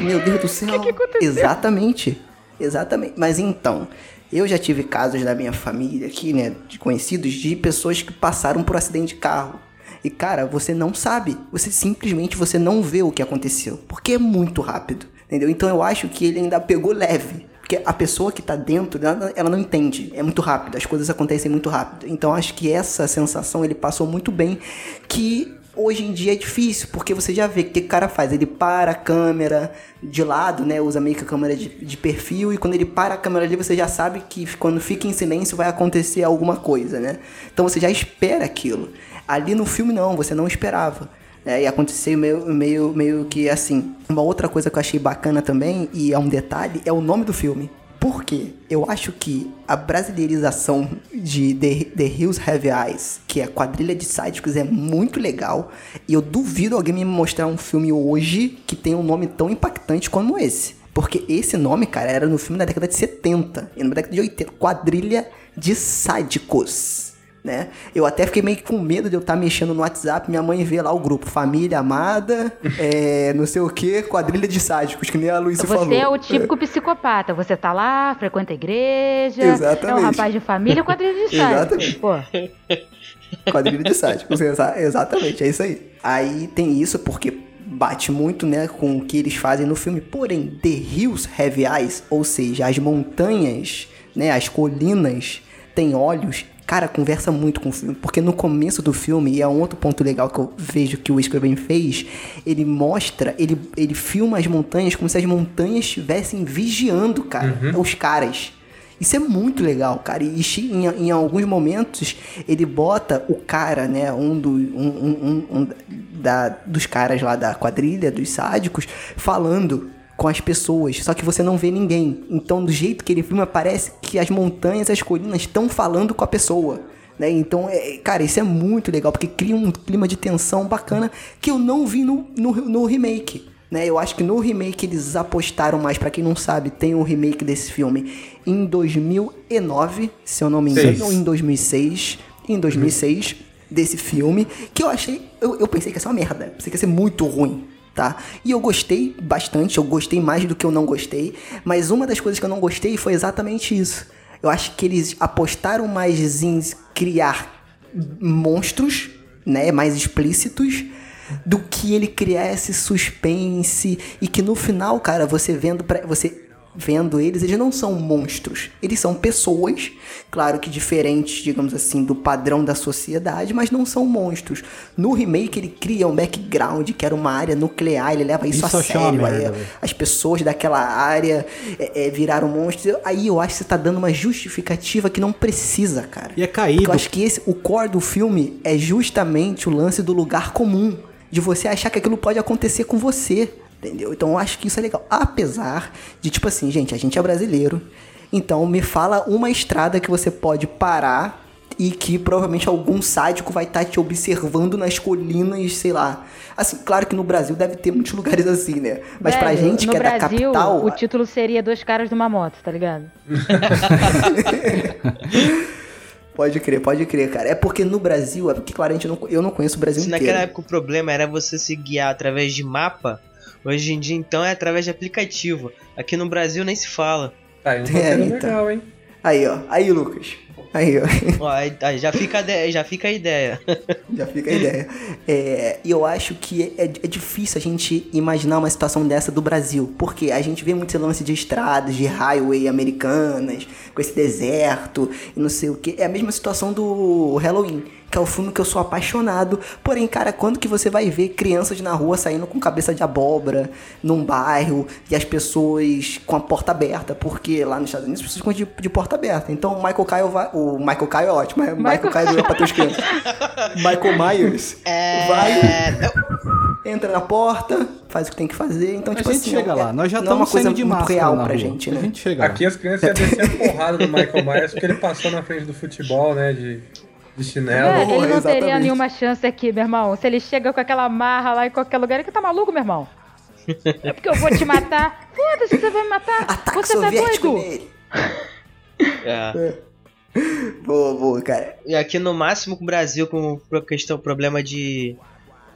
Meu Deus do céu. Que que? Exatamente. Exatamente. Mas então, eu já tive casos da minha família aqui, né? De conhecidos, de pessoas que passaram por acidente de carro. E, cara, você não sabe. Você simplesmente você não vê o que aconteceu. Porque é muito rápido. Entendeu? Então eu acho que ele ainda pegou leve. Porque a pessoa que tá dentro, ela, ela não entende. É muito rápido, as coisas acontecem muito rápido. Então acho que essa sensação ele passou muito bem. Que hoje em dia é difícil, porque você já vê o que o cara faz. Ele para a câmera de lado, né? Usa meio que a câmera de, de perfil. E quando ele para a câmera ali, você já sabe que quando fica em silêncio vai acontecer alguma coisa, né? Então você já espera aquilo. Ali no filme não, você não esperava. É, e aconteceu meio, meio, meio que assim. Uma outra coisa que eu achei bacana também, e é um detalhe, é o nome do filme. Por quê? Eu acho que a brasileirização de The, The Hills Have Eyes, que é a quadrilha de sádicos, é muito legal. E eu duvido alguém me mostrar um filme hoje que tem um nome tão impactante como esse. Porque esse nome, cara, era no filme da década de 70 e na década de 80. Quadrilha de sádicos né? Eu até fiquei meio que com medo de eu estar mexendo no WhatsApp, minha mãe vê lá o grupo Família Amada, é, não sei o que, quadrilha de sádicos, que nem a Luísa Você falou. é o típico psicopata. Você tá lá, frequenta a igreja, Exatamente. é um rapaz de família, quadrilha de sádicos. Exatamente. Pô, Quadrilha de sádicos, exa- exatamente, é isso aí. Aí tem isso porque bate muito, né, com o que eles fazem no filme. Porém, The Hills Have Eyes, ou seja, as montanhas, né, as colinas têm olhos. Cara, conversa muito com o filme, porque no começo do filme, e é um outro ponto legal que eu vejo que o Scriven fez, ele mostra, ele, ele filma as montanhas como se as montanhas estivessem vigiando, cara, os caras. Isso é muito legal, cara. E em, em alguns momentos ele bota o cara, né? Um, do, um- um- um da, dos caras lá da quadrilha, dos sádicos, falando com as pessoas. Só que você não vê ninguém. Então, do jeito que ele filma, parece que as montanhas, as colinas estão falando com a pessoa. Né? Então, é, cara, isso é muito legal, porque cria um clima de tensão bacana que eu não vi no, no, no remake. Né? Eu acho que no remake eles apostaram mais. Pra quem não sabe, tem um remake desse filme em 2009, se eu não me engano, Seis. ou em 2006. Em 2006, desse filme, que eu achei. Eu, eu pensei que ia ser uma merda. Pensei que ia ser muito ruim. Tá? E eu gostei bastante, eu gostei mais do que eu não gostei, mas uma das coisas que eu não gostei foi exatamente isso. Eu acho que eles apostaram mais em criar monstros, né, mais explícitos, do que ele criar esse suspense e que no final, cara, você vendo pra, você vendo eles, eles não são monstros, eles são pessoas, claro que diferentes, digamos assim, do padrão da sociedade, mas não são monstros. No remake ele cria um background que era uma área nuclear, ele leva isso, Isso a sério, merda, as pessoas daquela área é, é, viraram monstros. Aí eu acho que você tá dando uma justificativa que não precisa, cara. E é caído. Porque eu acho que esse, o core do filme é justamente o lance do lugar comum. De você achar que aquilo pode acontecer com você. Entendeu? Então eu acho que isso é legal. Apesar de, tipo assim, gente, a gente é brasileiro. Então me fala uma estrada que você pode parar e que provavelmente algum sádico vai estar te observando nas colinas, sei lá. Assim, claro que no Brasil deve ter muitos lugares assim, né? Mas pra Velho, gente no que é da Brasil, capital. O título seria Dois Caras de uma Moto, tá ligado? Pode crer, pode crer, cara. É porque no Brasil, é porque, claro, a gente não, eu não conheço o Brasil Se inteiro. naquela época o problema era você se guiar através de mapa, hoje em dia então é através de aplicativo. Aqui no Brasil nem se fala. Tá, aí um É, roteiro então. legal, hein? Aí, ó. Aí, Lucas. Aí, ó. Ó, aí, aí já, fica a ideia, já fica a ideia. Já fica a ideia. É, E eu acho que é, é difícil a gente imaginar uma situação dessa do Brasil. Porque a gente vê muito esse lance de estradas, de highway americanas, com esse deserto e não sei o que. É a mesma situação do Halloween. Que é o filme que eu sou apaixonado. Porém, cara, quando que você vai ver crianças na rua saindo com cabeça de abóbora num bairro e as pessoas com a porta aberta? Porque lá nos Estados Unidos as pessoas ficam de, de porta aberta. Então o Michael Kyle vai. O Michael Kyle é ótimo, mas o Michael, Michael Kyle é pra teus crianças. Michael Myers É. vai, entra na porta, faz o que tem que fazer. Então, A tipo gente assim, chega é- lá, nós já é estamos coisa saindo de muito máscara real pra rua. gente, A né? gente chega lá. Aqui as crianças iam descer a porrada do Michael Myers porque ele passou na frente do futebol, né? De, de chinelo. Velho, ele não teria exatamente. nenhuma chance aqui, meu irmão. Se ele chega com aquela marra lá em qualquer lugar, ele que tá maluco, meu irmão. É porque eu vou te matar. Foda-se, você vai me matar. Ataque você tá doido? nele. É. Boa, boa, cara. E aqui no máximo com o Brasil, com questão, problema de.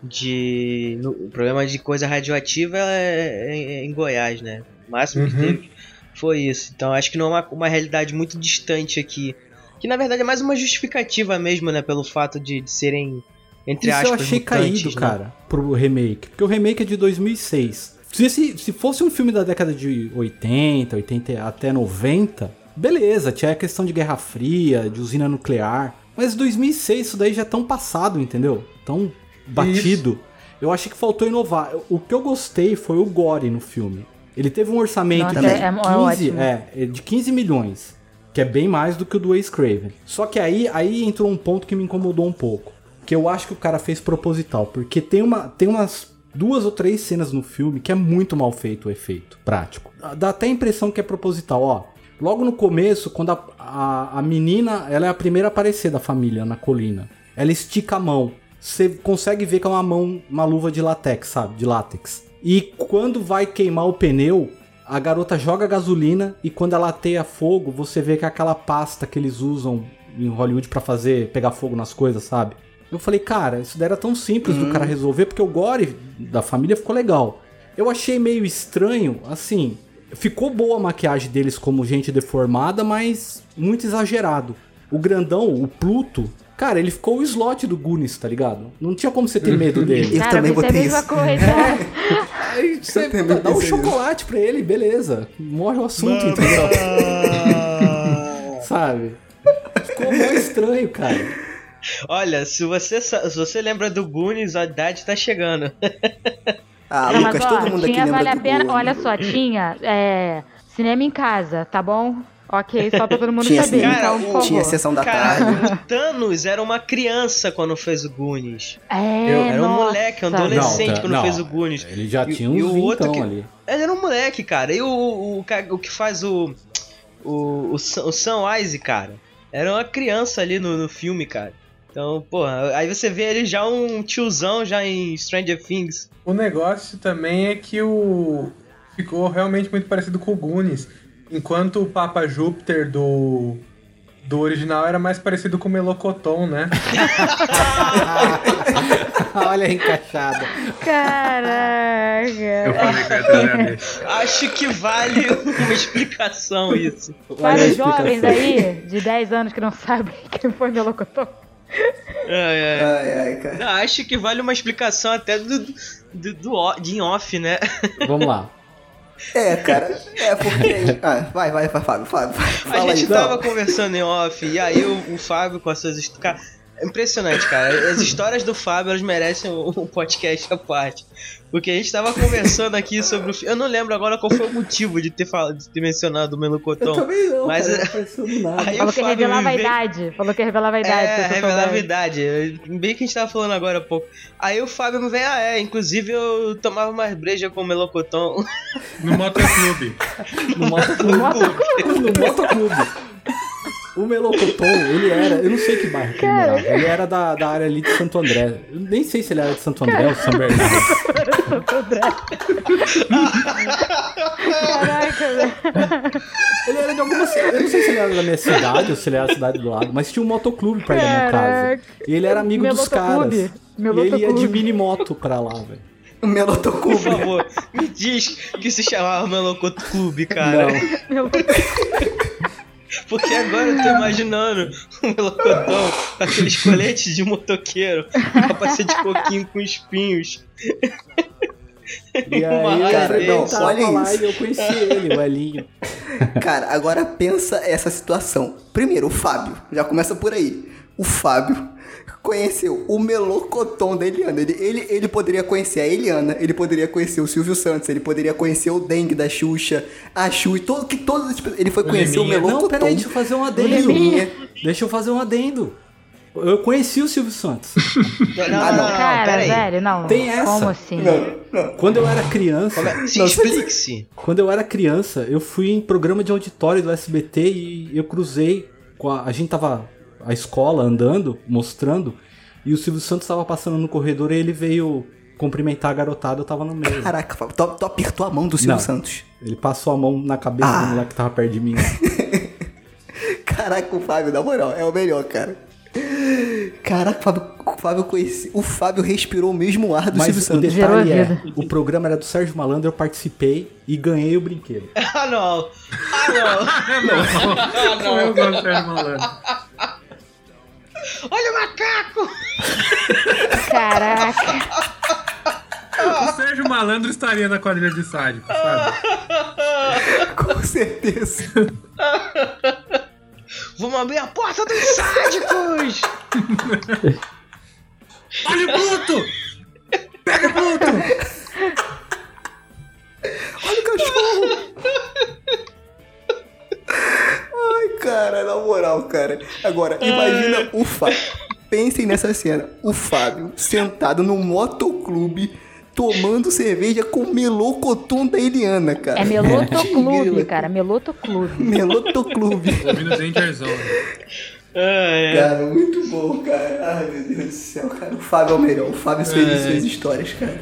de. no- problema de coisa radioativa é, é- é em Goiás, né? O máximo que Uhum. teve foi isso. Então acho que não é uma, uma realidade muito distante aqui. Que na verdade é mais uma justificativa mesmo, né? Pelo fato de, de serem, entre Isso aspas, eu achei mutantes, caído, né? cara, pro remake. Porque o remake é de 2006. Se, esse- se fosse um filme da década de 80, 80 até 90, beleza, tinha a questão de Guerra Fria, de usina nuclear. Mas 2006 isso daí já é tão passado, entendeu? Tão batido. Eu achei que faltou inovar. O que eu gostei foi o gore no filme. Ele teve um orçamento Nossa, de, é- é 15, ótimo. é, é de 15 milhões, que é bem mais do que o do Ace Craven. Só que aí, aí entrou um ponto que me incomodou um pouco, que eu acho que o cara fez proposital, porque tem, uma, tem umas duas ou três cenas no filme que é muito mal feito o efeito prático. Dá até a impressão que é proposital, ó. Logo no começo, quando a, a, a menina, ela é a primeira a aparecer da família na colina, ela estica a mão. Você consegue ver que é uma mão, uma luva de latex, sabe? De látex. E quando vai queimar o pneu, a garota joga gasolina e quando ela ateia fogo, você vê que é aquela pasta que eles usam em Hollywood pra fazer pegar fogo nas coisas, sabe? Eu falei, cara, isso daí era tão simples do cara resolver, porque o gore da família ficou legal. Eu achei meio estranho, assim, ficou boa a maquiagem deles como gente deformada, mas muito exagerado. O grandão, o Pluto, cara, ele ficou o slot do Goonies, tá ligado? Não tinha como você ter medo dele. Eu Cara, também isso é a mesma isso. coisa. Aí você dá, dá um chocolate pra ele, beleza. Morre o assunto, entendeu? Sabe? Ficou mó estranho, cara. Olha, se você, se você lembra do Goonies, a idade tá chegando. Ah, Não, Lucas, mas, ó, todo mundo aqui tinha, lembra vale a do pena, Goonies. olha só, tinha é, cinema em casa, tá bom? Ok, só pra todo mundo Tinha saber. Cara, então, o-. Tinha sessão da Cara, tarde. o Thanos era uma criança quando fez o Goonies. É, Era um nossa. moleque, um adolescente tá- quando fez o Goonies. Ele já E- tinha e uns o outro que- ali. Ele era um moleque, cara. E o, o, o que faz o. O, o, Sam- o Sam Wise, cara. Era uma criança ali no, no filme, cara. Então, porra, aí você vê ele já um tiozão já em Stranger Things. O negócio também é que o. Ficou realmente muito parecido com o Goonies. Enquanto o Papa Júpiter do. Do original era mais parecido com o Melocoton, né? Olha a encaixada. Caraca. Eu falei que eu. Acho que vale uma explicação isso. Para os jovens aí, de 10 anos que não sabem quem foi Melocotão. É, é. Ai, ai, cara. Não, acho que vale uma explicação até do, do, do o- de off, né? Vamos lá. É, cara. É porque. Ah, vai, vai, vai, Fábio, Fábio. vai. A Fala gente aí. tava conversando em off, e aí o, o Fábio com as suas. Cara, impressionante, cara. As histórias do Fábio, elas merecem um, podcast à parte. Porque a gente tava conversando aqui sobre o filme. Eu não lembro agora qual foi o motivo de ter, falado, de ter mencionado o Eu Melocotão. também não, Mas cara, é- não. Aí Falou o que revelava a idade. Falou que revelava a idade. se É, revelar a verdade. Bem que a gente tava falando agora há pouco. Aí o Fábio me veio, ah, é, inclusive eu tomava mais breja com o Melocotão. No Motoclube. No motoclube. no motoclube. O Melocoton, ele era. Eu não sei que bairro que ele morava. Ele era da, da área ali de Santo André. Eu nem sei se ele era de Santo André ou São Bernardo. Caraca, velho. Ele era de alguma cidade. Eu não sei se ele era da minha cidade ou se ele era da cidade do lado, mas tinha um motoclube perto da minha casa. E ele era amigo dos Melotoclube. caras. E ele ia de mini moto pra lá, velho. O Melotoclube. Por favor, me diz que se chamava Melocotão Clube, cara. Não. Porque agora eu tô imaginando o melocotão com aqueles coletes de motoqueiro, capacete de coquinho com espinhos. E aí, eu não, tava olha lá isso. e eu conheci ele, o Elinho. Cara, agora pensa essa situação. Primeiro, o Fábio. Já começa por aí. O Fábio conheceu o melocotão da Eliana. Ele, ele, ele poderia conhecer a Eliana, ele poderia conhecer o Silvio Santos, ele poderia conhecer o Dengue da Xuxa, a Xu e todo, que todos as pessoas- Ele foi conhecer o, Liminha. melocotão. Não, peraí, deixa eu fazer um adendo. Liminha. Deixa eu fazer um adendo. Eu conheci o Silvio Santos. Não, não, Ah, não, Cara, peraí. velho, não. Tem essa. Como assim? Não, não. Quando eu era criança, Como é? Se explique-se. quando eu era criança, eu fui em programa de auditório do SBT e eu cruzei com a, a gente tava a escola andando, mostrando, e o Silvio Santos tava passando no corredor e ele veio cumprimentar a garotada, eu tava no meio. Caraca, Fábio, tu, tu apertou a mão do Silvio Não. Santos. Ele passou a mão na cabeça Ah. do moleque que tava perto de mim. Caraca, o Fábio, na moral, é o melhor, cara. Caraca, o Fábio, o Fábio conheci, o Fábio respirou o mesmo ar do Mas Silvio o Santos. Gerou detalhe é, o programa era do Sérgio Malandro, eu participei e ganhei o brinquedo. Ah, não. Ah, não. Ah, Sou eu, não. gosto de Sérgio Malandro. Olha o macaco. Caraca. O Sérgio Malandro estaria na quadrilha de sádico, sabe? Com certeza. Vamos abrir a porta dos sádicos. Olha o Pluto! Pega o Pluto! Olha o cachorro! Ai, cara, na moral, cara. Agora, imagina o Fábio. Pensem nessa cena. O Fábio sentado no motoclube tomando cerveja com o melocotão da Eliana, cara. É Melotoclube, cara. Melotoclube. Melotoclube. Ouvindo Danger Zone. Ai. Cara, muito bom, cara. Ai, meu Deus do céu, cara. O Fábio é o melhor. O Fábio fez É. suas histórias, cara.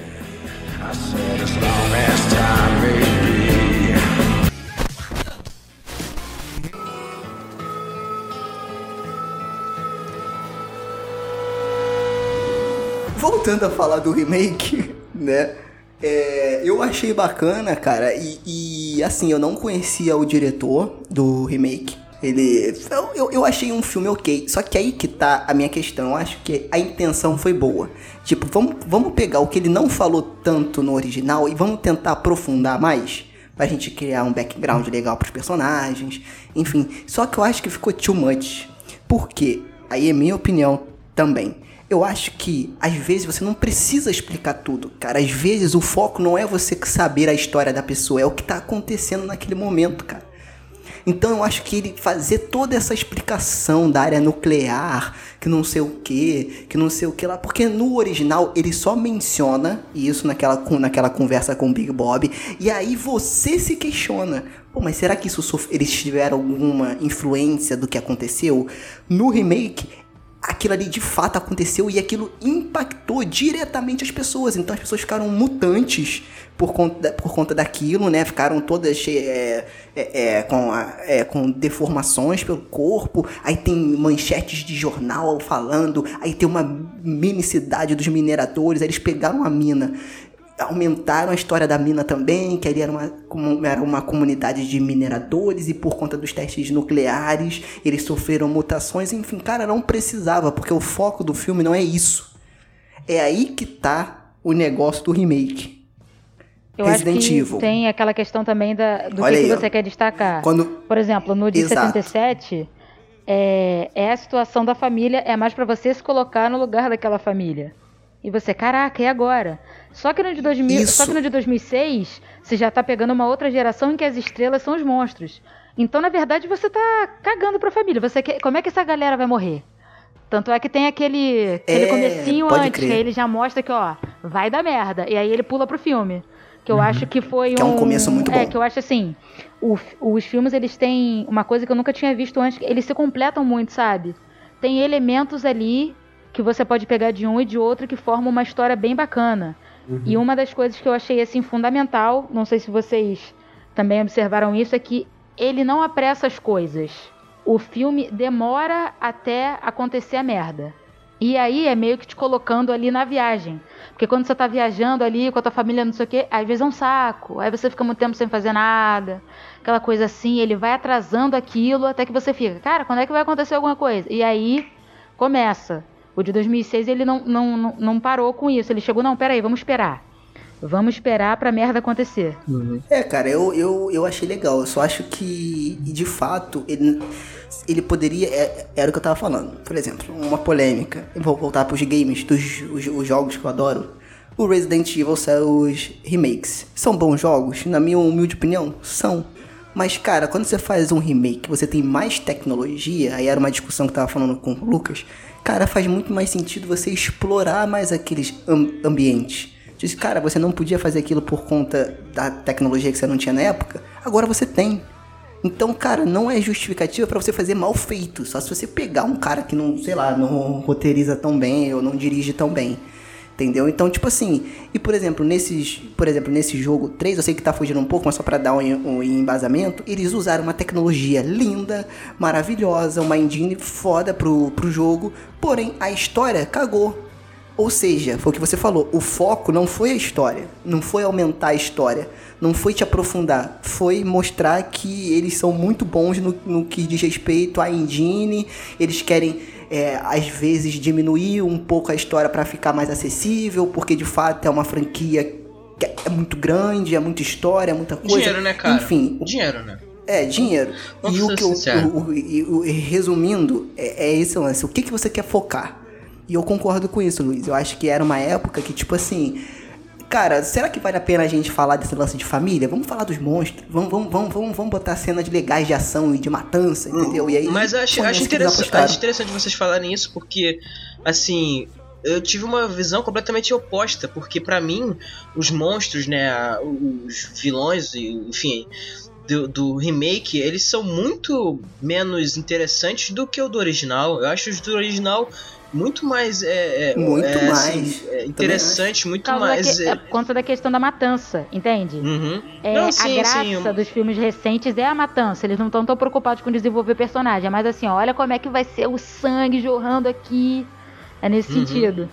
Voltando a falar do remake, né? É, eu achei bacana, cara, e, e, assim, eu não conhecia o diretor do remake. Ele. Eu, eu, achei um filme ok. Só que aí que tá a minha questão. Eu acho que a intenção foi boa. Tipo, vamos, vamos pegar o que ele não falou tanto no original e vamos tentar aprofundar mais. Pra gente criar um background legal pros personagens. Enfim. Só que eu acho que ficou too much. Por quê? Aí é minha opinião também. Eu acho que às vezes você não precisa explicar tudo, cara. Às vezes o foco não é você saber a história da pessoa, é o que tá acontecendo naquele momento, cara. Então eu acho que ele fazer toda essa explicação da área nuclear, que não sei o que, que não sei o que lá, porque no original ele só menciona isso naquela, naquela conversa com o Big Bob, e aí você se questiona. Pô, mas será que isso eles tiveram alguma influência do que aconteceu? No remake, aquilo ali de fato aconteceu e aquilo impactou diretamente as pessoas. Então as pessoas ficaram mutantes por conta, por conta daquilo, né? Ficaram todas é, é, é, com, é, com deformações pelo corpo. Aí tem manchetes de jornal falando. Aí tem uma mini cidade dos mineradores. Aí eles pegaram a mina. Aumentaram a história da mina também, que ali era uma, era uma comunidade de mineradores e por conta dos testes nucleares eles sofreram mutações. Enfim, cara, não precisava, porque o foco do filme não é isso. É aí que tá o negócio do remake. Eu Resident acho que Evil. tem aquela questão também da, do que, que aí, ó. você quer destacar. Quando Por exemplo, no de Exato. 77, é, é a situação da família, é mais pra você se colocar no lugar daquela família. E você, caraca, e agora? Só que no de 2000, Isso. só que no de 2006, você já tá pegando uma outra geração em que as estrelas são os monstros. Então, na verdade, você tá cagando pra família. Você quer, como é que essa galera vai morrer? Tanto é que tem aquele, aquele É, comecinho antes, crer. que aí ele já mostra que, ó, vai dar merda. E aí ele pula pro filme. Que eu acho que foi Que é um começo muito É, bom. que eu acho assim, o os filmes eles têm uma coisa que eu nunca tinha visto antes, eles se completam muito, sabe? Tem elementos ali que você pode pegar de um e de outro que formam uma história bem bacana. E uma das coisas que eu achei assim fundamental, não sei se vocês também observaram isso, é que ele não apressa as coisas. O filme demora até acontecer a merda. E aí é meio que te colocando ali na viagem. Porque quando você tá viajando ali com a tua família, não sei o quê, às vezes é um saco. Aí você fica muito tempo sem fazer nada. Aquela coisa assim, ele vai atrasando aquilo até que você fica, cara, quando é que vai acontecer alguma coisa? E aí começa. O de 2006 ele não, não, não, não parou com isso. Ele chegou, não, peraí, vamos esperar. Vamos esperar pra merda acontecer. É, cara, eu, eu, eu achei legal. Eu só acho que, de fato, ele, ele poderia. é- era o que eu tava falando. Por exemplo, uma polêmica. Eu vou voltar pros games, dos os, os jogos que eu adoro. O Resident Evil são os remakes. São bons jogos? Na minha humilde opinião, são. Mas, cara, quando você faz um remake, você tem mais tecnologia, aí era uma discussão que eu tava falando com o Lucas, cara, faz muito mais sentido você explorar mais aqueles am- ambientes. Diz, cara, você não podia fazer aquilo por conta da tecnologia que você não tinha na época, agora você tem. Então, cara, não é justificativa pra você fazer mal feito. Só se você pegar um cara que não, sei lá, não roteiriza tão bem ou não dirige tão bem. Entendeu? Então, tipo assim, e por exemplo, nesses, por exemplo, nesse jogo 3, eu sei que tá fugindo um pouco, mas só pra dar um, um embasamento, eles usaram uma tecnologia linda, maravilhosa, uma engine foda pro, pro jogo, porém a história cagou. Ou seja, foi o que você falou, o foco não foi a história, não foi aumentar a história, não foi te aprofundar, foi mostrar que eles são muito bons no, no que diz respeito à engine, eles querem é, às vezes diminuir um pouco a história para ficar mais acessível, porque de fato é uma franquia que é muito grande, é muita história, é muita coisa. Dinheiro, né, cara? Enfim, Dinheiro, né? é, dinheiro. Vamos e o que eu, o- o- o- resumindo, é, é esse lance. O que, que você quer focar? E eu concordo com isso, Luiz. Eu acho que era uma época que, tipo assim. Cara, será que vale a pena a gente falar desse lance de família? Vamos falar dos monstros. Vamos, vamos, vamos, vamos, vamos botar cenas legais de ação e de matança, entendeu? E aí. Mas eu acho, acho, interessante, acho interessante vocês falarem isso, porque, assim, eu tive uma visão completamente oposta, porque pra mim, os monstros, né, os vilões, enfim, do, do remake, eles são muito menos interessantes do que o do original. Eu acho os do original muito mais. É, é, Muito é, mais. assim, é, interessante, muito da mais. que- é- é por conta da questão da matança, entende? Uhum. É, Não, a sim, graça sim. dos filmes recentes é a matança. Eles não estão tão preocupados com desenvolver personagem. É mais assim, olha como é que vai ser o sangue jorrando aqui. É nesse Uhum. sentido.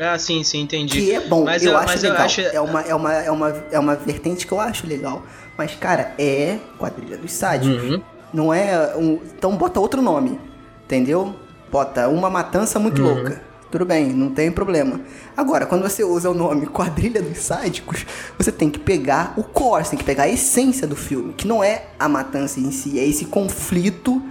Ah, sim, sim, entendi. Que é bom, Mas eu, eu- acho mas eu legal. acho- É, uma, é, uma, é, uma, é uma vertente que eu acho legal. Mas, cara, é quadrilha dos sádicos. Uhum. Não é um. Então bota outro nome. Entendeu? Bota uma matança muito Uhum. louca. Tudo bem, não tem problema. Agora, quando você usa o nome Quadrilha dos Sádicos, você tem que pegar o core, você tem que pegar a essência do filme, que não é a matança em si, é esse conflito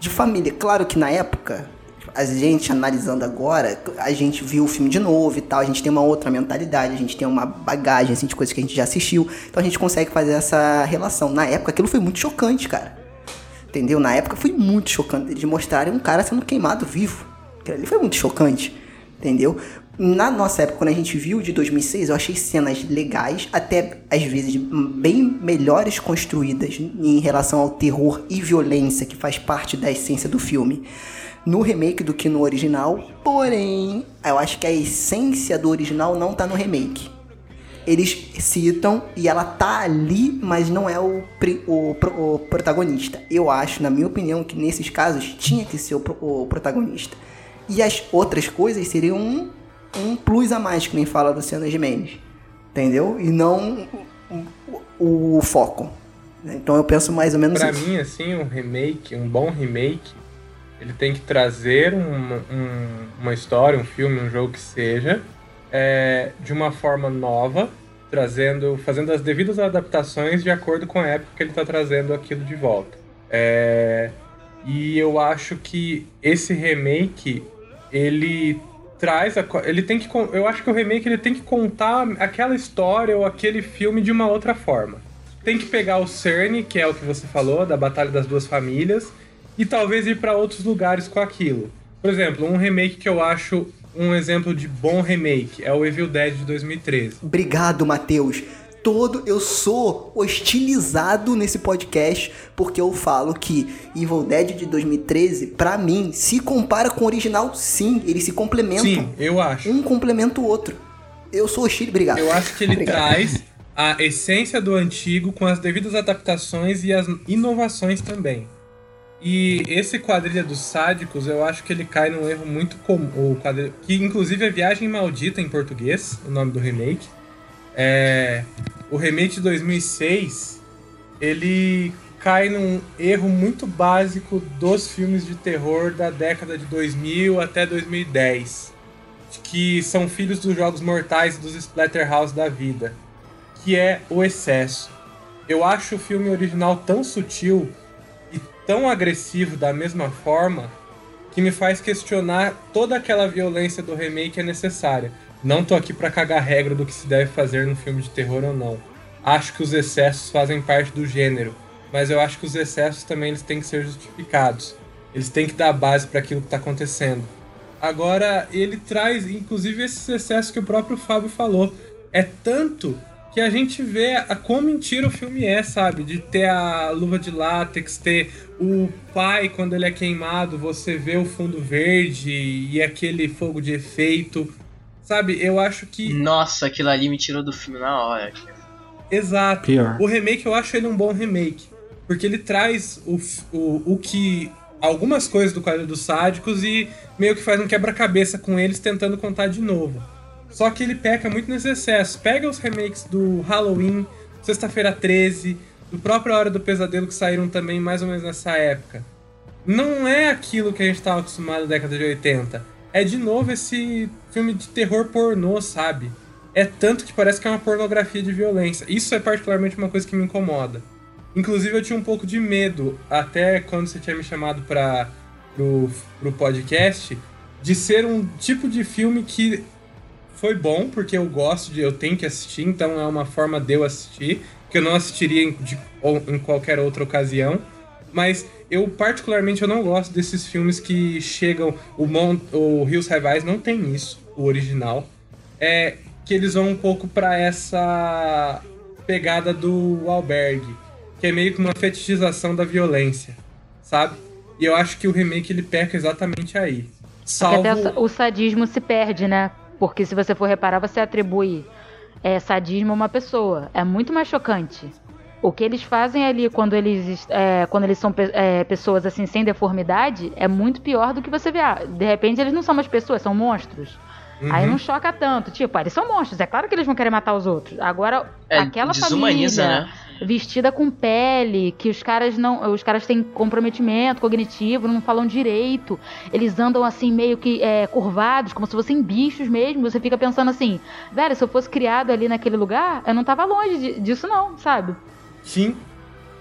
de família. Claro que na época, a gente analisando agora, a gente viu o filme de novo e tal, a gente tem uma outra mentalidade, a gente tem uma bagagem assim, de coisas que a gente já assistiu, então a gente consegue fazer essa relação. Na época, aquilo foi muito chocante, cara. Entendeu? Na época foi muito chocante de mostrarem um cara sendo queimado vivo. Ali foi muito chocante. Entendeu? Na nossa época, quando a gente viu de 2006, eu achei cenas legais, até às vezes bem melhores construídas em relação ao terror e violência que faz parte da essência do filme no remake do que no original. Porém, eu acho que a essência do original não tá no remake. Eles citam e ela tá ali, mas não é o, o, o protagonista. Eu acho, na minha opinião, que nesses casos tinha que ser o, o protagonista. E as outras coisas seriam um, um plus a mais, que nem fala Luciano Gimenez. Entendeu? E não o, o foco. Então eu penso mais ou menos Pra isso. mim, assim, um remake, um bom remake, ele tem que trazer um, um, uma história, um filme, um jogo que seja, é, de uma forma nova, trazendo, fazendo as devidas adaptações de acordo com a época que ele está trazendo aquilo de volta. É, e eu acho que esse remake ele traz a, ele tem que eu acho que o remake ele tem que contar aquela história ou aquele filme de uma outra forma. Tem que pegar o Cerne, que é o que você falou, da Batalha das Duas Famílias, e talvez ir para outros lugares com aquilo. Por exemplo, um remake que eu acho um exemplo de bom remake é o Evil Dead de 2013. Obrigado, Matheus. Todo eu sou hostilizado nesse podcast porque eu falo que Evil Dead de 2013, para mim, se compara com o original, sim, eles se complementam. Sim, eu acho. Um complementa o outro. Eu sou hostil, obrigado. Eu acho que ele Obrigado. traz a essência do antigo com as devidas adaptações e as inovações também. E esse quadrilha dos sádicos, eu acho que ele cai num erro muito comum. Quadrilha, que inclusive é Viagem Maldita em português, o nome do remake. É, o remake de 2006, ele cai num erro muito básico dos filmes de terror da década de 2000 até 2010. Que são filhos dos Jogos Mortais e dos Splatterhouse da vida. Que é o excesso. Eu acho o filme original tão sutil tão agressivo da mesma forma que me faz questionar toda aquela violência do remake é necessária. Não tô aqui para cagar regra do que se deve fazer no filme de terror ou não. Acho que os excessos fazem parte do gênero, mas eu acho que os excessos também eles têm que ser justificados. Eles têm que dar base para aquilo que está acontecendo. Agora, ele traz, inclusive, esses excessos que o próprio Fábio falou. É tanto que a gente vê a quão mentira o filme é, sabe? De ter a luva de látex, ter o pai quando ele é queimado, você vê o fundo verde e aquele fogo de efeito. Sabe, eu acho que. Nossa, aquilo ali me tirou do filme na hora. Exato. Pior. O remake eu acho ele um bom remake. Porque ele traz o, o, o que. algumas coisas do quadro dos sádicos e meio que faz um quebra-cabeça com eles tentando contar de novo. Só que ele peca muito nesse excesso. Pega os remakes do Halloween, Sexta-feira 13, do próprio Hora do Pesadelo que saíram também mais ou menos nessa época. Não é aquilo que a gente estava acostumado na década de 80. É de novo esse filme de terror pornô, sabe? É tanto que parece que é uma pornografia de violência. Isso é particularmente uma coisa que me incomoda. Inclusive eu tinha um pouco de medo, até quando você tinha me chamado para pro podcast, de ser um tipo de filme que foi bom, porque eu gosto de. Eu tenho que assistir, então é uma forma de eu assistir, que eu não assistiria em, de, em qualquer outra ocasião. Mas eu, particularmente, eu não gosto desses filmes que chegam. O, Mon, o Have Eyes não tem isso, o original. É que eles vão um pouco para essa pegada do albergue, que é meio que uma fetichização da violência, sabe? E eu acho que o remake ele peca exatamente aí. Salvo... Até o sadismo se perde, né? Porque se você for reparar, você atribui é, sadismo a uma pessoa. É muito mais chocante. O que eles fazem ali quando eles, é, quando eles são é, pessoas assim sem deformidade é muito pior do que você vê. Ah, de repente eles não são mais pessoas, são monstros. Uhum. Aí não choca tanto. Tipo, ah, eles são monstros. É claro que eles vão querer matar os outros. Agora, É, aquela desumaniza, família né? Vestida com pele, que os caras não, os caras têm comprometimento cognitivo, não falam direito. Eles andam assim meio que é, curvados, como se fossem bichos mesmo. Você fica pensando assim, velho, se eu fosse criado ali naquele lugar, eu não tava longe de- disso não, sabe? Sim.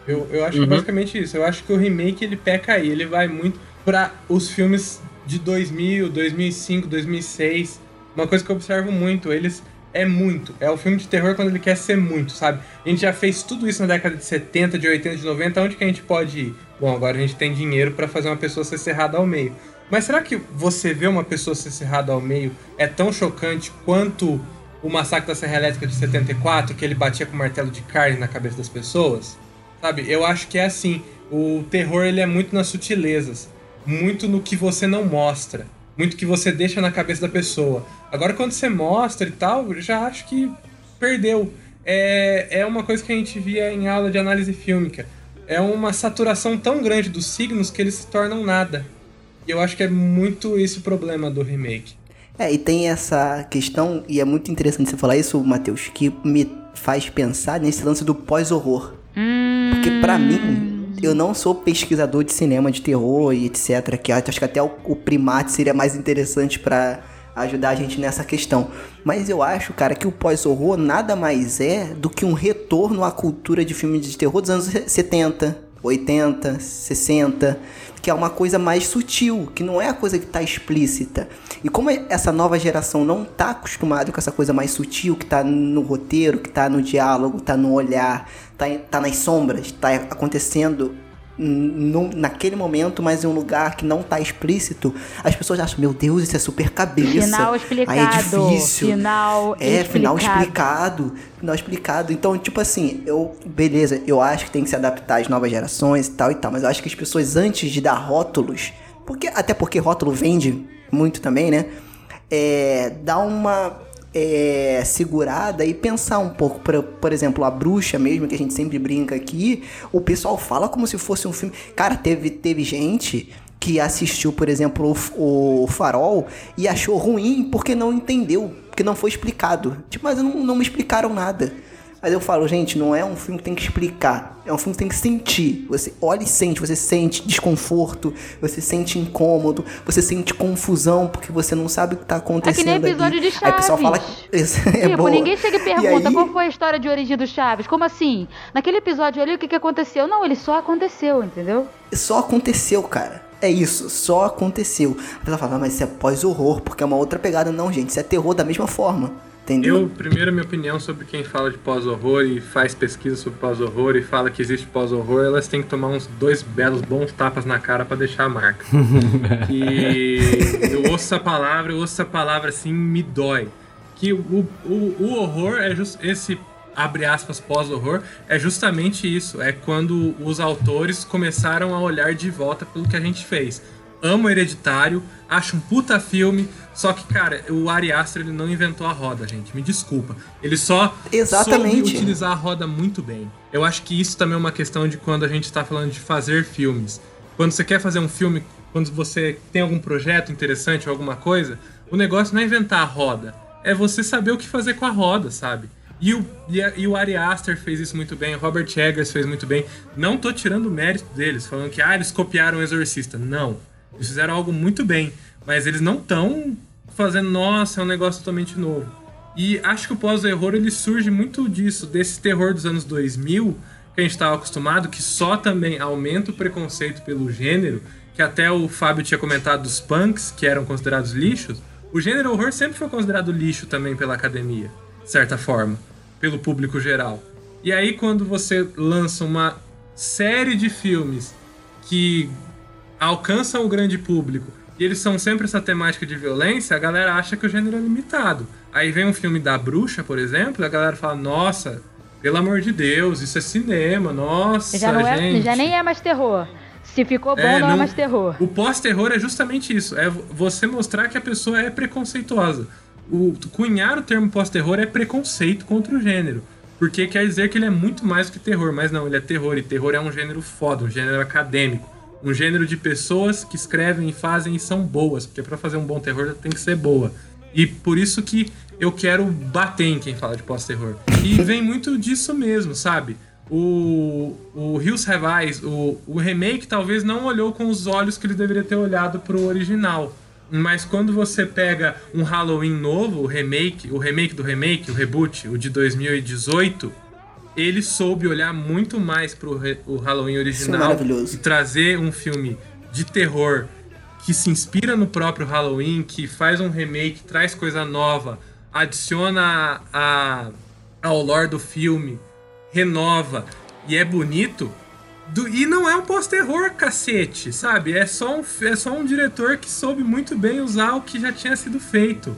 Eu, eu acho que Uhum. é basicamente isso. Eu acho que o remake ele peca aí. Ele vai muito pra os filmes de 2000, 2005, 2006. Uma coisa que eu observo muito, eles é muito. É o filme de terror quando ele quer ser muito, sabe? A gente já fez tudo isso na década de 70, de 80, de 90. Onde que a gente pode ir? bom, agora a gente tem dinheiro para fazer uma pessoa ser serrada ao meio. Mas será que você ver uma pessoa ser serrada ao meio é tão chocante quanto o massacre da Serra Elétrica de 74, que ele batia com martelo de carne na cabeça das pessoas? Sabe? Eu acho que é assim. O terror ele é muito nas sutilezas, muito no que você não mostra, muito que você deixa na cabeça da pessoa. Agora quando você mostra e tal, eu já acho que perdeu. É, é uma coisa que a gente via em aula de análise fílmica. É uma saturação tão grande dos signos que eles se tornam nada. E eu acho que é muito esse o problema do remake. É, e tem essa questão, e é muito interessante você falar isso, Matheus, que me faz pensar nesse lance do pós-horror. Hum, Porque pra mim, eu não sou pesquisador de cinema, de terror e etc. Que acho que até o, o primate seria mais interessante pra ajudar a gente nessa questão. Mas eu acho, cara, que o pós-horror nada mais é do que um retorno à cultura de filmes de terror dos anos 70, 80, 60, que é uma coisa mais sutil, que não é a coisa que tá explícita. E como essa nova geração não tá acostumada com essa coisa mais sutil, que tá no roteiro, que tá no diálogo, tá no olhar, tá, em- tá nas sombras, tá acontecendo num- naquele momento, mas em um lugar que não tá explícito, as pessoas acham, meu Deus, isso é super cabeça. Final explicado. Aí é difícil. Final É, final explicado. explicado. Final explicado. Então, tipo assim, eu. Beleza, eu acho que tem que se adaptar às novas gerações e tal e tal. Mas eu acho que as pessoas, antes de dar rótulos. Porque, até porque rótulo vende muito também, né? É. Dá uma. É, segurada e pensar um pouco, por, por exemplo, a bruxa mesmo, que a gente sempre brinca aqui, o pessoal fala como se fosse um filme. Cara, teve, teve gente que assistiu, por exemplo, o, o Farol e achou ruim porque não entendeu, porque não foi explicado. Tipo, mas não, não me explicaram nada. Aí eu falo, gente, não é um filme que tem que explicar, é um filme que tem que sentir. Você olha e sente, você sente desconforto, você sente incômodo, você sente confusão porque você não sabe o que tá acontecendo. ali. episódio de Aí o pessoal fala Chaves. que é tipo, boa. ninguém chega e pergunta aí- qual foi a história de origem do Chaves. Como assim? Naquele episódio ali, o que, que aconteceu? Não, ele só aconteceu, entendeu? Só aconteceu, cara. É isso, só aconteceu. A pessoa fala, "Ah, mas isso é pós-horror, porque é uma outra pegada. Não, gente, isso é terror da mesma forma. Entendeu? Eu, primeiro, a minha opinião sobre quem fala de pós-horror e faz pesquisa sobre pós-horror e fala que existe pós-horror, elas têm que tomar uns dois belos bons tapas na cara pra deixar a marca. e eu ouço essa palavra, eu ouço essa palavra assim, me dói. Que o, o, o horror é just, esse abre aspas pós-horror é justamente isso, é quando os autores começaram a olhar de volta pelo que a gente fez. Amo Hereditário, acho um puta filme, só que, cara, o Ari Aster ele não inventou a roda, gente. Me desculpa. Ele só Exatamente. soube utilizar a roda muito bem. Eu acho que isso também é uma questão de quando a gente tá falando de fazer filmes. Quando você quer fazer um filme, quando você tem algum projeto interessante ou alguma coisa, o negócio não é inventar a roda. É você saber o que fazer com a roda, sabe? E o, e, a- e o Ari Aster fez isso muito bem, o Robert Eggers fez muito bem. Não tô tirando o mérito deles, falando que ah, eles copiaram o Exorcista. Não. Eles fizeram algo muito bem. Mas eles não estão fazendo, nossa, é um negócio totalmente novo. E acho que o pós-terror ele surge muito disso, desse terror dos anos 2000, que a gente estava acostumado, que só também aumenta o preconceito pelo gênero, que até o Fábio tinha comentado dos punks, que eram considerados lixos. O gênero horror sempre foi considerado lixo também pela academia, de certa forma, pelo público geral. E aí quando você lança uma série de filmes que alcançam o grande público e eles são sempre essa temática de violência, a galera acha que o gênero é limitado. Aí vem um filme da bruxa, por exemplo, e a galera fala, nossa, pelo amor de Deus, isso é cinema, nossa, Já, é, gente. já nem é mais terror. Se ficou bom, É, não, é não- mais terror. O pós-terror é justamente isso, é você mostrar que a pessoa é preconceituosa. O cunhar o termo pós-terror é preconceito contra o gênero. Porque quer dizer que ele é muito mais do que terror, mas não, ele é terror, e terror é um gênero foda, um gênero acadêmico. Um gênero de pessoas que escrevem e fazem e são boas, porque pra fazer um bom terror tem que ser boa. E por isso que eu quero bater em quem fala de pós-terror. E vem muito disso mesmo, sabe? O, o Hills Have o, o remake talvez não olhou com os olhos que ele deveria ter olhado pro original. Mas quando você pega um Halloween novo, o remake, o remake do remake, o reboot, o de 2018, ele soube olhar muito mais pro o Halloween original maravilhoso. e trazer um filme de terror que se inspira no próprio Halloween, que faz um remake, traz coisa nova, adiciona a, ao lore do filme, renova e é bonito, Do- e não é um pós-terror, cacete, sabe? É só, um, é só um diretor que soube muito bem usar o que já tinha sido feito.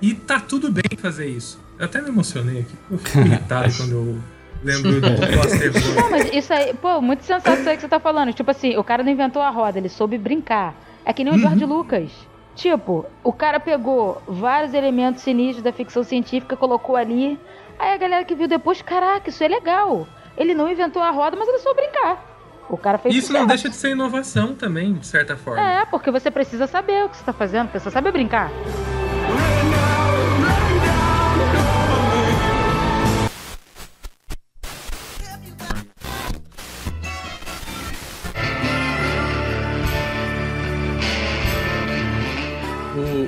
E tá tudo bem fazer isso. Eu até me emocionei aqui. Eu fico irritado quando eu lembro do pós-terror. Não, mas isso aí, pô, muito sensato isso aí que você tá falando. Tipo assim, o cara não inventou a roda, ele soube brincar. É que nem o George Lucas. Tipo, o cara pegou vários elementos sinistros da ficção científica, colocou ali. Aí a galera que viu depois, caraca, isso é legal. Ele não inventou a roda, mas ele soube brincar. O cara fez Isso não deixa de ser inovação também, de certa forma. É, porque você precisa saber o que você tá fazendo, precisa saber brincar.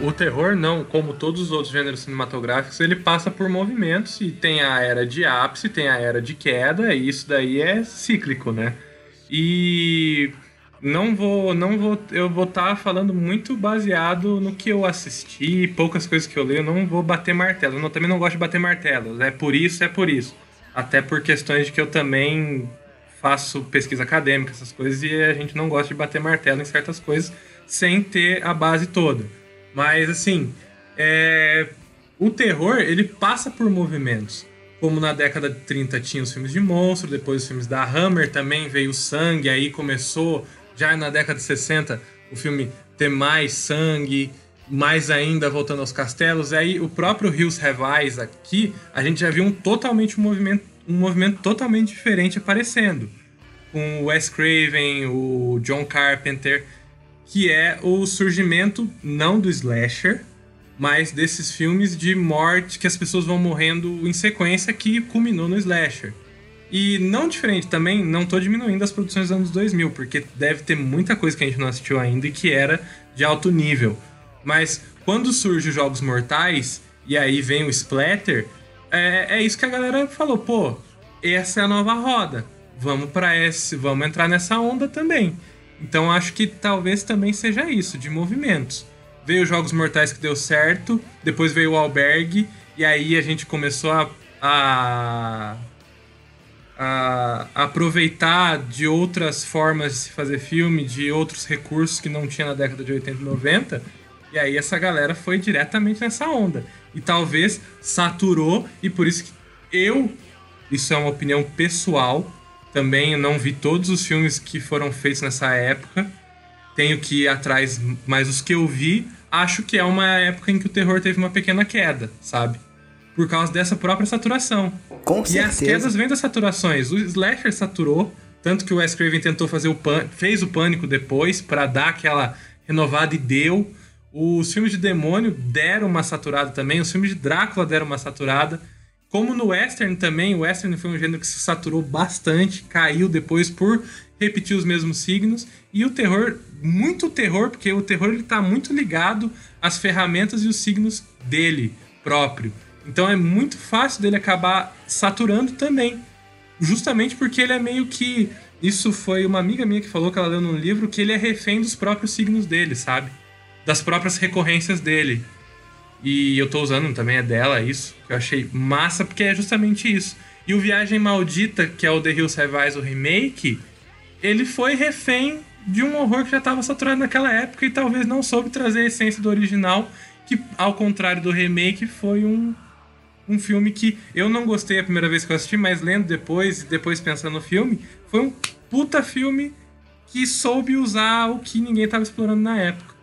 O, terror, não, como todos os outros gêneros cinematográficos, ele passa por movimentos e tem a era de ápice, tem a era de queda, e isso daí é cíclico, né? E não vou, não vou, eu vou estar falando muito baseado no que eu assisti, poucas coisas que eu leio, não vou bater martelo. Eu também não gosto de bater martelos, é por isso, é por isso. Até por questões de que eu também faço pesquisa acadêmica, essas coisas, e a gente não gosta de bater martelo em certas coisas sem ter a base toda. Mas assim, é, o terror ele passa por movimentos. Como na década de 30 tinha os filmes de monstro, depois os filmes da Hammer também veio o sangue, aí começou já na década de 60 o filme ter mais sangue, mais ainda voltando aos castelos. Aí o próprio Have Eyes aqui, a gente já viu um totalmente um movimento, um movimento totalmente diferente aparecendo. Com o Wes Craven, o John Carpenter, que é o surgimento não do slasher, mas desses filmes de morte que as pessoas vão morrendo em sequência que culminou no slasher. E não diferente também, não tô diminuindo as produções dos anos 2000, porque deve ter muita coisa que a gente não assistiu ainda e que era de alto nível. Mas quando surge os Jogos Mortais, e aí vem o Splatter, é, é isso que a galera falou, pô, essa é a nova roda. Vamos para esse, vamos entrar nessa onda também. Então acho que talvez também seja isso, de movimentos. Veio os Jogos Mortais que deu certo, depois veio o Albergue, e aí a gente começou a, a, a aproveitar de outras formas de se fazer filme, de outros recursos que não tinha na década de 80 e 90. E aí essa galera foi diretamente nessa onda. E talvez saturou, e por isso que eu, isso é uma opinião pessoal, também não vi todos os filmes que foram feitos nessa época. Tenho que ir atrás, mas os que eu vi, acho que é uma época em que o terror teve uma pequena queda, sabe? Por causa dessa própria saturação. Com E as certeza. quedas vêm das saturações. O Slasher saturou, tanto que o Wes Craven tentou fazer o pan fez o Pânico depois pra dar aquela renovada e deu. Os filmes de demônio deram uma saturada também, os filmes de Drácula deram uma saturada. Como no western também, o western foi um gênero que se saturou bastante, caiu depois por repetir os mesmos signos. E o terror, muito terror, porque o terror ele tá muito ligado às ferramentas e os signos dele próprio. Então é muito fácil dele acabar saturando também. Justamente porque ele é meio que. Isso foi uma amiga minha que falou que ela leu num livro que ele é refém dos próprios signos dele, sabe? Das próprias recorrências dele. E eu tô usando também é dela isso, que eu achei massa, porque é justamente isso. E o Viagem Maldita, que é o The Hills Have Eyes, o remake, ele foi refém de um horror que já estava saturado naquela época e talvez não soube trazer a essência do original, que ao contrário do remake foi um, um filme que eu não gostei a primeira vez que eu assisti, mas lendo depois e depois pensando no filme, foi um puta filme que soube usar o que ninguém estava explorando na época.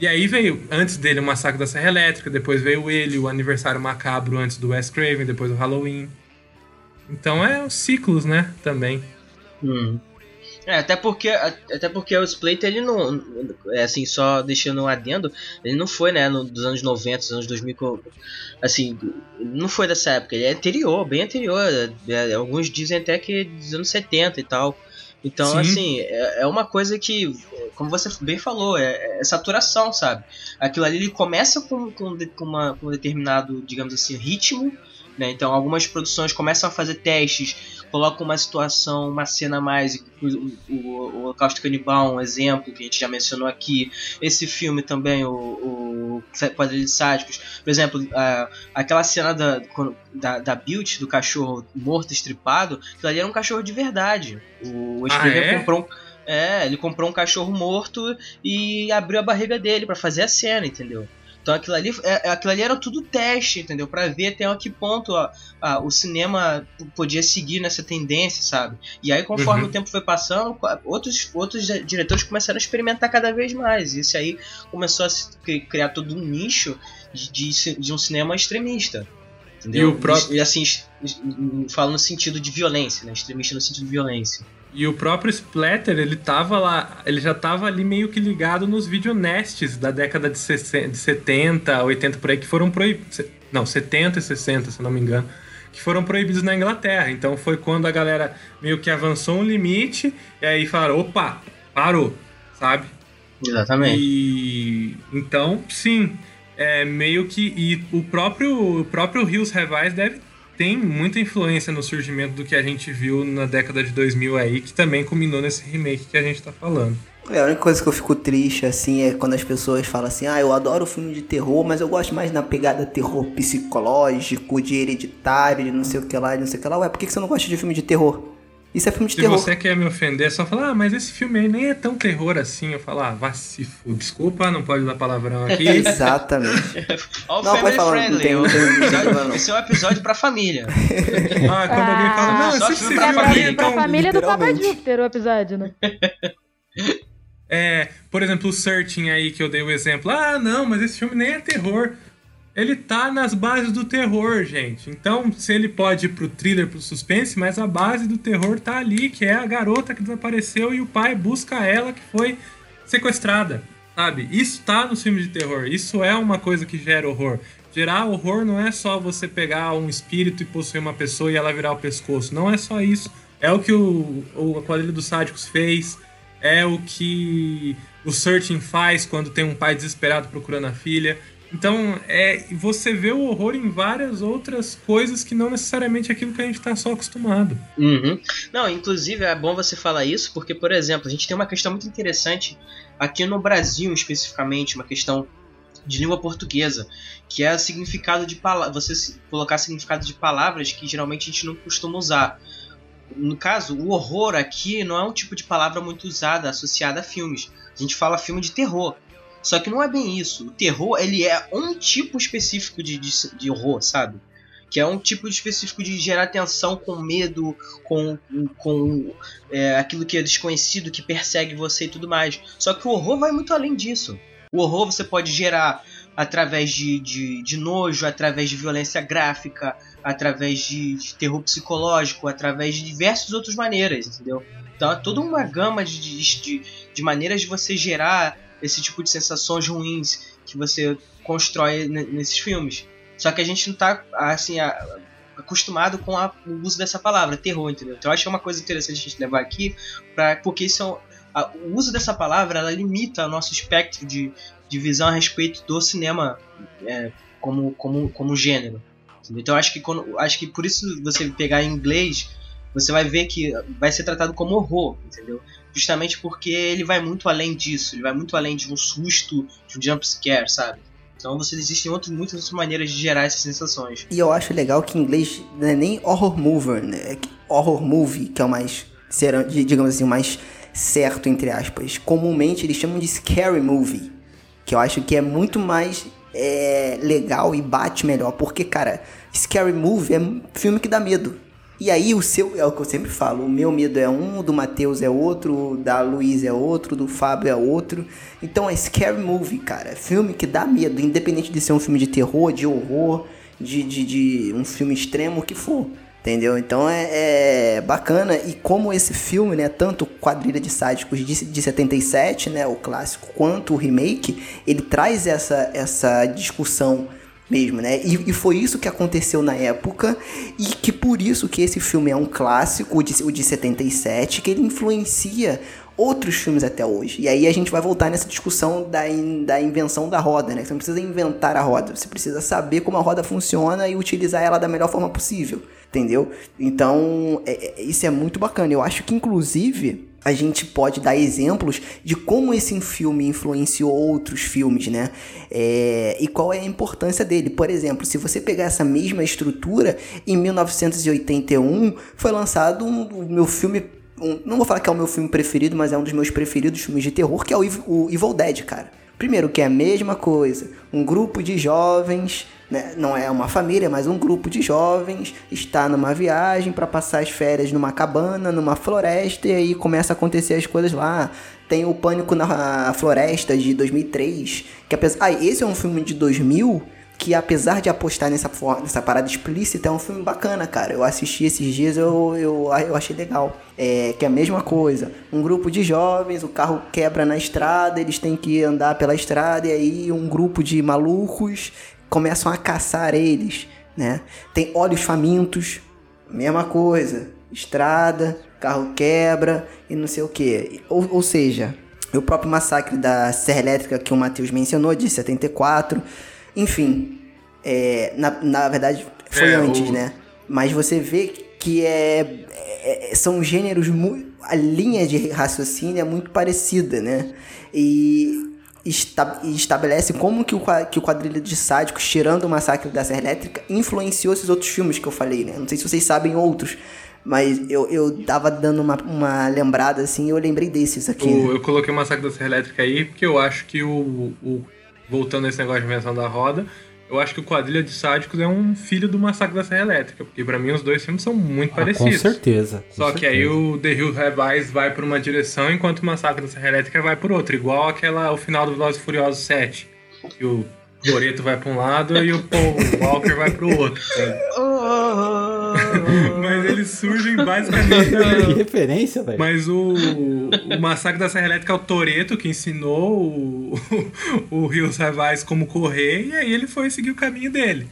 E aí veio, antes dele, o Massacre da Serra Elétrica, depois veio ele, o Aniversário Macabro antes do Wes Craven, depois o Halloween. Então é os ciclos, né, também. Hum. É, até porque, até porque o Splater, ele não. É assim, só deixando um adendo, ele não foi, né, no, dos anos 90, dos anos 2000. co- Assim, não foi dessa época, ele é anterior, bem anterior. é, alguns dizem até que dos anos 70 e tal. Então, Sim. assim, é, é uma coisa que, como você bem falou, é, é saturação, sabe? Aquilo ali ele começa com, com, com uma, com um determinado, digamos assim, ritmo, né? Então, algumas produções começam a fazer testes, colocam uma situação, uma cena a mais, o, o, o Holocausto Canibal, um exemplo que a gente já mencionou aqui. Esse filme também, o, o Quadrilha de Sádicos. Por exemplo, a, aquela cena da, da, da Built, do cachorro morto, estripado, aquilo ali era um cachorro de verdade. O, o Spielberg é? comprou um. É, ele comprou um cachorro morto e abriu a barriga dele pra fazer a cena, entendeu? Então aquilo ali, é, aquilo ali era tudo teste, entendeu? Pra ver até a que ponto ó, o cinema podia seguir nessa tendência, sabe? E aí, conforme Uhum. o tempo foi passando, outros, outros di- diretores começaram a experimentar cada vez mais. E isso aí começou a criar todo um nicho de, de, de um cinema extremista. Entendeu? E o próprio- E assim, falo no sentido de violência, né? Extremista no sentido de violência. E o próprio Splatter, ele tava lá, ele já tava ali meio que ligado nos videonestes da década de 60 de 70, 80 por aí, que foram proibidos. Não, 70 e 60, se não me engano. Que foram proibidos na Inglaterra. Então foi quando a galera meio que avançou um limite e aí falaram: opa, parou, sabe? Exatamente. E então, sim, é meio que e o próprio o próprio Hills Have Eyes deve tem muita influência no surgimento do que a gente viu na década de 2000 aí, que também culminou nesse remake que a gente tá falando. É, a única coisa que eu fico triste, assim, é quando as pessoas falam assim, ah, eu adoro filme de terror, mas eu gosto mais na pegada terror psicológico, de hereditário, de não sei o que lá, de não sei o que lá. Ué, por que você não gosta de filme de terror? Isso é filme de Se terror. você quer me ofender, é só falar, ah, mas esse filme aí nem é tão terror assim. Eu falo, ah, vá se. Desculpa, não pode dar palavrão aqui. Exatamente. All Não, family falar, friendly. tem- não tem- não tem problema, não. Esse é um episódio pra família. ah, quando alguém fala, não, só esse filme pra aí família, é Pra família do Papa. Júpiter o episódio, né? É, por exemplo, o Searching aí que eu dei o exemplo. Ah, não, mas esse filme nem é terror. Ele tá nas bases do terror, gente. Então, se ele pode ir pro thriller, pro suspense, mas a base do terror tá ali, que é a garota que desapareceu e o pai busca ela que foi sequestrada, sabe? Isso tá nos filmes de terror. Isso é uma coisa que gera horror. Gerar horror não é só você pegar um espírito e possuir uma pessoa e ela virar o pescoço. Não é só isso. É o que o, o a quadrilha dos sádicos fez. É o que o Searching faz quando tem um pai desesperado procurando a filha. Então, é, você vê o horror em várias outras coisas que não necessariamente é aquilo que a gente tá só acostumado. Uhum. Não, inclusive é bom você falar isso, porque, por exemplo, a gente tem uma questão muito interessante aqui no Brasil, especificamente, uma questão de língua portuguesa, que é o significado de palavras. Você colocar significado de palavras que geralmente a gente não costuma usar. No caso, o horror aqui não é um tipo de palavra muito usada, associada a filmes. A gente fala filme de terror. Só que não é bem isso. O terror, ele é um tipo específico de, de, de horror, sabe? Que é um tipo específico de gerar tensão com medo, com, com é, aquilo que é desconhecido, que persegue você e tudo mais. Só que o horror vai muito além disso. O horror você pode gerar através de, de, de nojo, através de violência gráfica, através de, de terror psicológico, através de diversas outras maneiras, entendeu? Então é toda uma gama de, de, de, de maneiras de você gerar esse tipo de sensações ruins que você constrói ne- nesses filmes. Só que a gente não tá assim acostumado com a- o uso dessa palavra, terror, entendeu? Então eu acho que é uma coisa interessante a gente levar aqui, pra, porque isso é a- o uso dessa palavra ela limita o nosso espectro de, de visão a respeito do cinema é, como, como, como gênero. entendeu? Então acho que quando, acho que por isso você pegar em inglês você vai ver que vai ser tratado como horror, entendeu? Justamente porque ele vai muito além disso, ele vai muito além de um susto, de um jump scare, sabe? Então você, existem outras, muitas outras maneiras de gerar essas sensações. E eu acho legal que em inglês não é nem horror movie, né? É horror movie, que é o mais, digamos assim, o mais certo, entre aspas. Comumente eles chamam de scary movie, que eu acho que é muito mais é, legal e bate melhor, porque, cara, scary movie é filme que dá medo. E aí o seu, é o que eu sempre falo, o meu medo é um, o do Matheus é outro, o da Luiz é outro, o do Fábio é outro. Então é scary movie, cara. Filme que dá medo, independente de ser um filme de terror, de horror, de, de, de um filme extremo, o que for. Entendeu? Então é, é bacana. E como esse filme, né, tanto Quadrilha de Sádicos de, de 77, né, o clássico, quanto o remake, ele traz essa, essa discussão mesmo, né? E, e foi isso que aconteceu na época e que por isso que esse filme é um clássico, o de, o de 77, que ele influencia outros filmes até hoje. E aí a gente vai voltar nessa discussão da, in- da invenção da roda, né? Você não precisa inventar a roda, você precisa saber como a roda funciona e utilizar ela da melhor forma possível, entendeu? Então, é- é- isso é muito bacana. Eu acho que, inclusive, a gente pode dar exemplos de como esse filme influenciou outros filmes, né? É, e qual é a importância dele. Por exemplo, se você pegar essa mesma estrutura, em 1981 foi lançado um, o meu filme. Um, não vou falar que é o meu filme preferido, mas é um dos meus preferidos filmes de terror, que é o, o Evil Dead, cara. Primeiro, que é a mesma coisa. Um grupo de jovens né? não é uma família, mas um grupo de jovens está numa viagem para passar as férias numa cabana, numa floresta, e aí começa a acontecer as coisas lá. Tem o Pânico na Floresta de 2003, que apesar. Ah, esse é um filme de 2000 que apesar de apostar nessa, nessa parada explícita, é um filme bacana, cara. Eu assisti esses dias, eu, eu, eu achei legal. É, que é a mesma coisa. Um grupo de jovens, o carro quebra na estrada, eles têm que andar pela estrada, e aí um grupo de malucos começam a caçar eles, né? Tem olhos famintos, mesma coisa, estrada, carro quebra e não sei o que. Ou, ou seja, o próprio massacre da Serra Elétrica que o Matheus mencionou, de 74, enfim, é, na, na verdade foi É, antes, o- né? Mas você vê que é, é- são gêneros a linha de raciocínio é muito parecida, né? E esta- estabelece como que o, que o quadrilha de sádicos, tirando o massacre da Serra Elétrica, influenciou esses outros filmes que eu falei, né? Não sei se vocês sabem outros, mas eu, eu tava dando uma, uma lembrada assim e eu lembrei desses aqui. O- né? eu coloquei o Massacre da Serra Elétrica aí porque eu acho que o, o- Voltando a esse negócio de invenção da roda, eu acho que o Quadrilha de Sádicos é um filho do Massacre da Serra Elétrica. Porque pra mim os dois filmes são muito Ah, com parecidos. certeza. com Só que aí certeza. o The Hill Have Eyes vai por uma direção, enquanto o Massacre da Serra Elétrica vai por outra. Igual aquela, o final do Velozes e Furiosos 7. Que o Toreto vai pra um lado e o Paul Walker vai pro outro. sabe? Mas eles surgem basicamente Que referência, velho. mas o, o Massacre da Serra Elétrica é o Toreto que ensinou o, o Rio Savais como correr e aí ele foi seguir o caminho dele.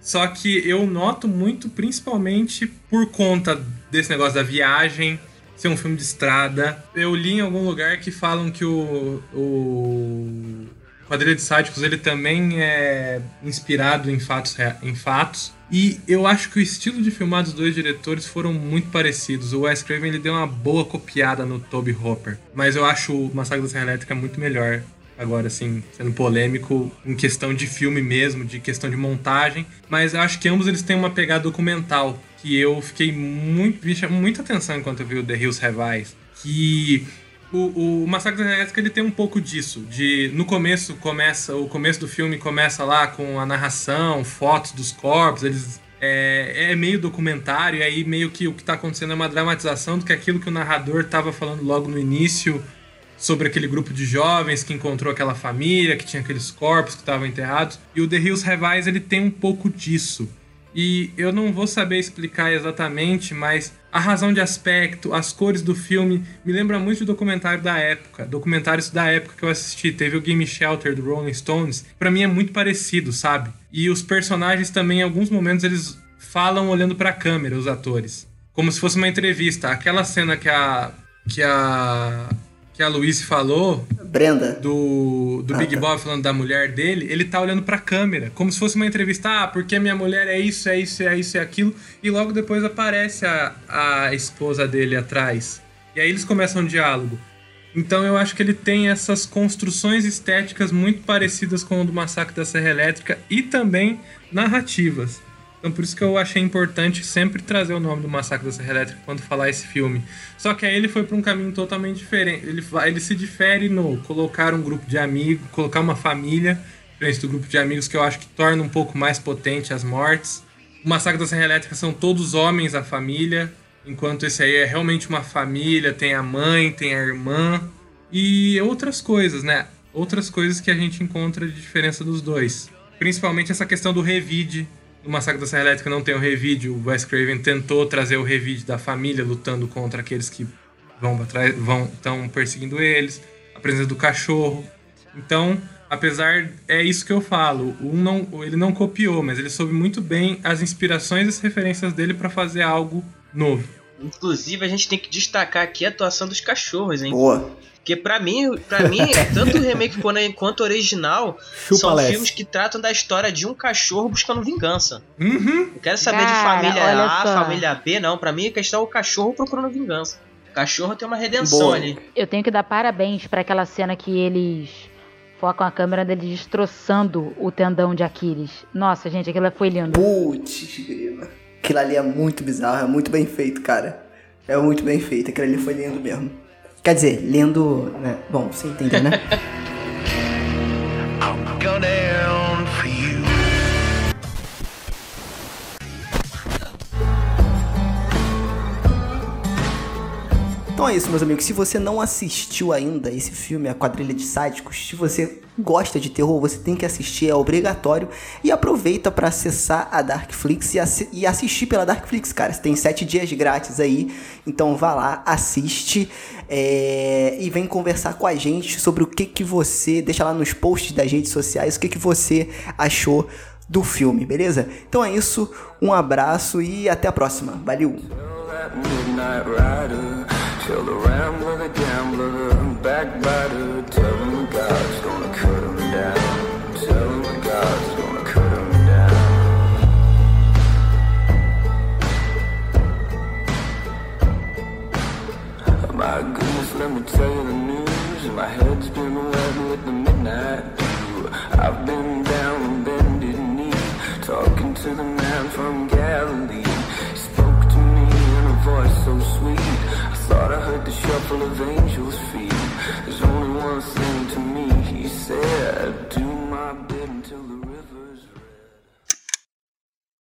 Só que eu noto muito, principalmente por conta desse negócio da viagem, ser um filme de estrada. Eu li em algum lugar que falam que o, o Quadrilha de Sádicos ele também é inspirado em fatos, em fatos. E eu acho que o estilo de filmar dos dois diretores foram muito parecidos. O Wes Craven ele deu uma boa copiada no Toby Hopper, mas eu acho o Massacre da Serra Elétrica muito melhor. Agora, assim, sendo polêmico em questão de filme mesmo, de questão de montagem. Mas eu acho que ambos eles têm uma pegada documental. Que eu fiquei muito. Me chamou muita atenção enquanto eu vi o The Hills Have. Que o, o Massacre da Elétrica ele tem um pouco disso. De no começo começa o começo do filme começa lá com a narração, fotos dos corpos, eles é, é meio documentário e aí meio que o que está acontecendo é uma dramatização do que aquilo que o narrador estava falando logo no início sobre aquele grupo de jovens que encontrou aquela família, que tinha aqueles corpos que estavam enterrados. E o The Hills Eyes, ele tem um pouco disso. E eu não vou saber explicar exatamente, mas a razão de aspecto, as cores do filme, me lembra muito do documentário da época. Documentários da época que eu assisti. Teve o Game Shelter do Rolling Stones. Pra mim é muito parecido, sabe? E os personagens também, em alguns momentos, eles falam olhando pra câmera, os atores. Como se fosse uma entrevista. Aquela cena que a. que a. que a Luiz falou, Brenda. do, do Ah, Big tá. Bob falando da mulher dele, ele tá olhando pra câmera, como se fosse uma entrevista, ah, porque minha mulher é isso, é isso, é isso, é aquilo, e logo depois aparece a, a esposa dele atrás. E aí eles começam um diálogo. Então eu acho que ele tem essas construções estéticas muito parecidas com o do Massacre da Serra Elétrica e também narrativas. Então por isso que eu achei importante sempre trazer o nome do Massacre da Serra Elétrica quando falar esse filme. Só que aí ele foi para um caminho totalmente diferente. Ele, ele se difere no colocar um grupo de amigos, colocar uma família, diferente do grupo de amigos que eu acho que torna um pouco mais potente as mortes. O Massacre da Serra Elétrica são todos homens a família, enquanto esse aí é realmente uma família, tem a mãe, tem a irmã e outras coisas, né? Outras coisas que a gente encontra de diferença dos dois. Principalmente essa questão do revide. No Massacre da Serra Elétrica não tem o revide. O Wes Craven tentou trazer o revide da família lutando contra aqueles que vão para trás, vão estão perseguindo eles. A presença do cachorro. Então, apesar é isso que eu falo. Um não, ele não copiou, mas ele soube muito bem as inspirações e as referências dele para fazer algo novo. Inclusive, a gente tem que destacar aqui a atuação dos cachorros, hein? Boa. Porque pra mim, pra mim, tanto o remake quanto o original Chupa são Leste. filmes que tratam da história de um cachorro buscando vingança. Uhum. Não quero saber de Cara, família olha A, só. família B, não. Pra mim, a questão é o cachorro procurando vingança. O cachorro tem uma redenção Boa. ali. Eu tenho que dar parabéns pra aquela cena que eles focam a câmera deles destroçando o tendão de Aquiles. Nossa, gente, aquilo foi lindo. Putz, grila. Aquilo ali é muito bizarro, é muito bem feito, cara. É muito bem feito, aquilo ali foi lindo mesmo. Quer dizer, lindo, né? Bom, você entendeu, né? Então é isso, meus amigos. Se você não assistiu ainda esse filme, A Quadrilha de Sádicos, se você gosta de terror, você tem que assistir, é obrigatório. E aproveita para acessar a Darkflix e, assi- e assistir pela Darkflix, cara. Você tem sete dias grátis aí, então vá lá, assiste é, e vem conversar com a gente sobre o que que você deixa lá nos posts das redes sociais, o que que você achou do filme, beleza? Então é isso, um abraço e até a próxima. Valeu! My goodness, let me tell you the news. My head's been wet with the midnight dew. I've been to the man from Galilee. He spoke to me in a voice so sweet. I thought I heard the shuffle of angels' feet. There's only one thing to me, he said.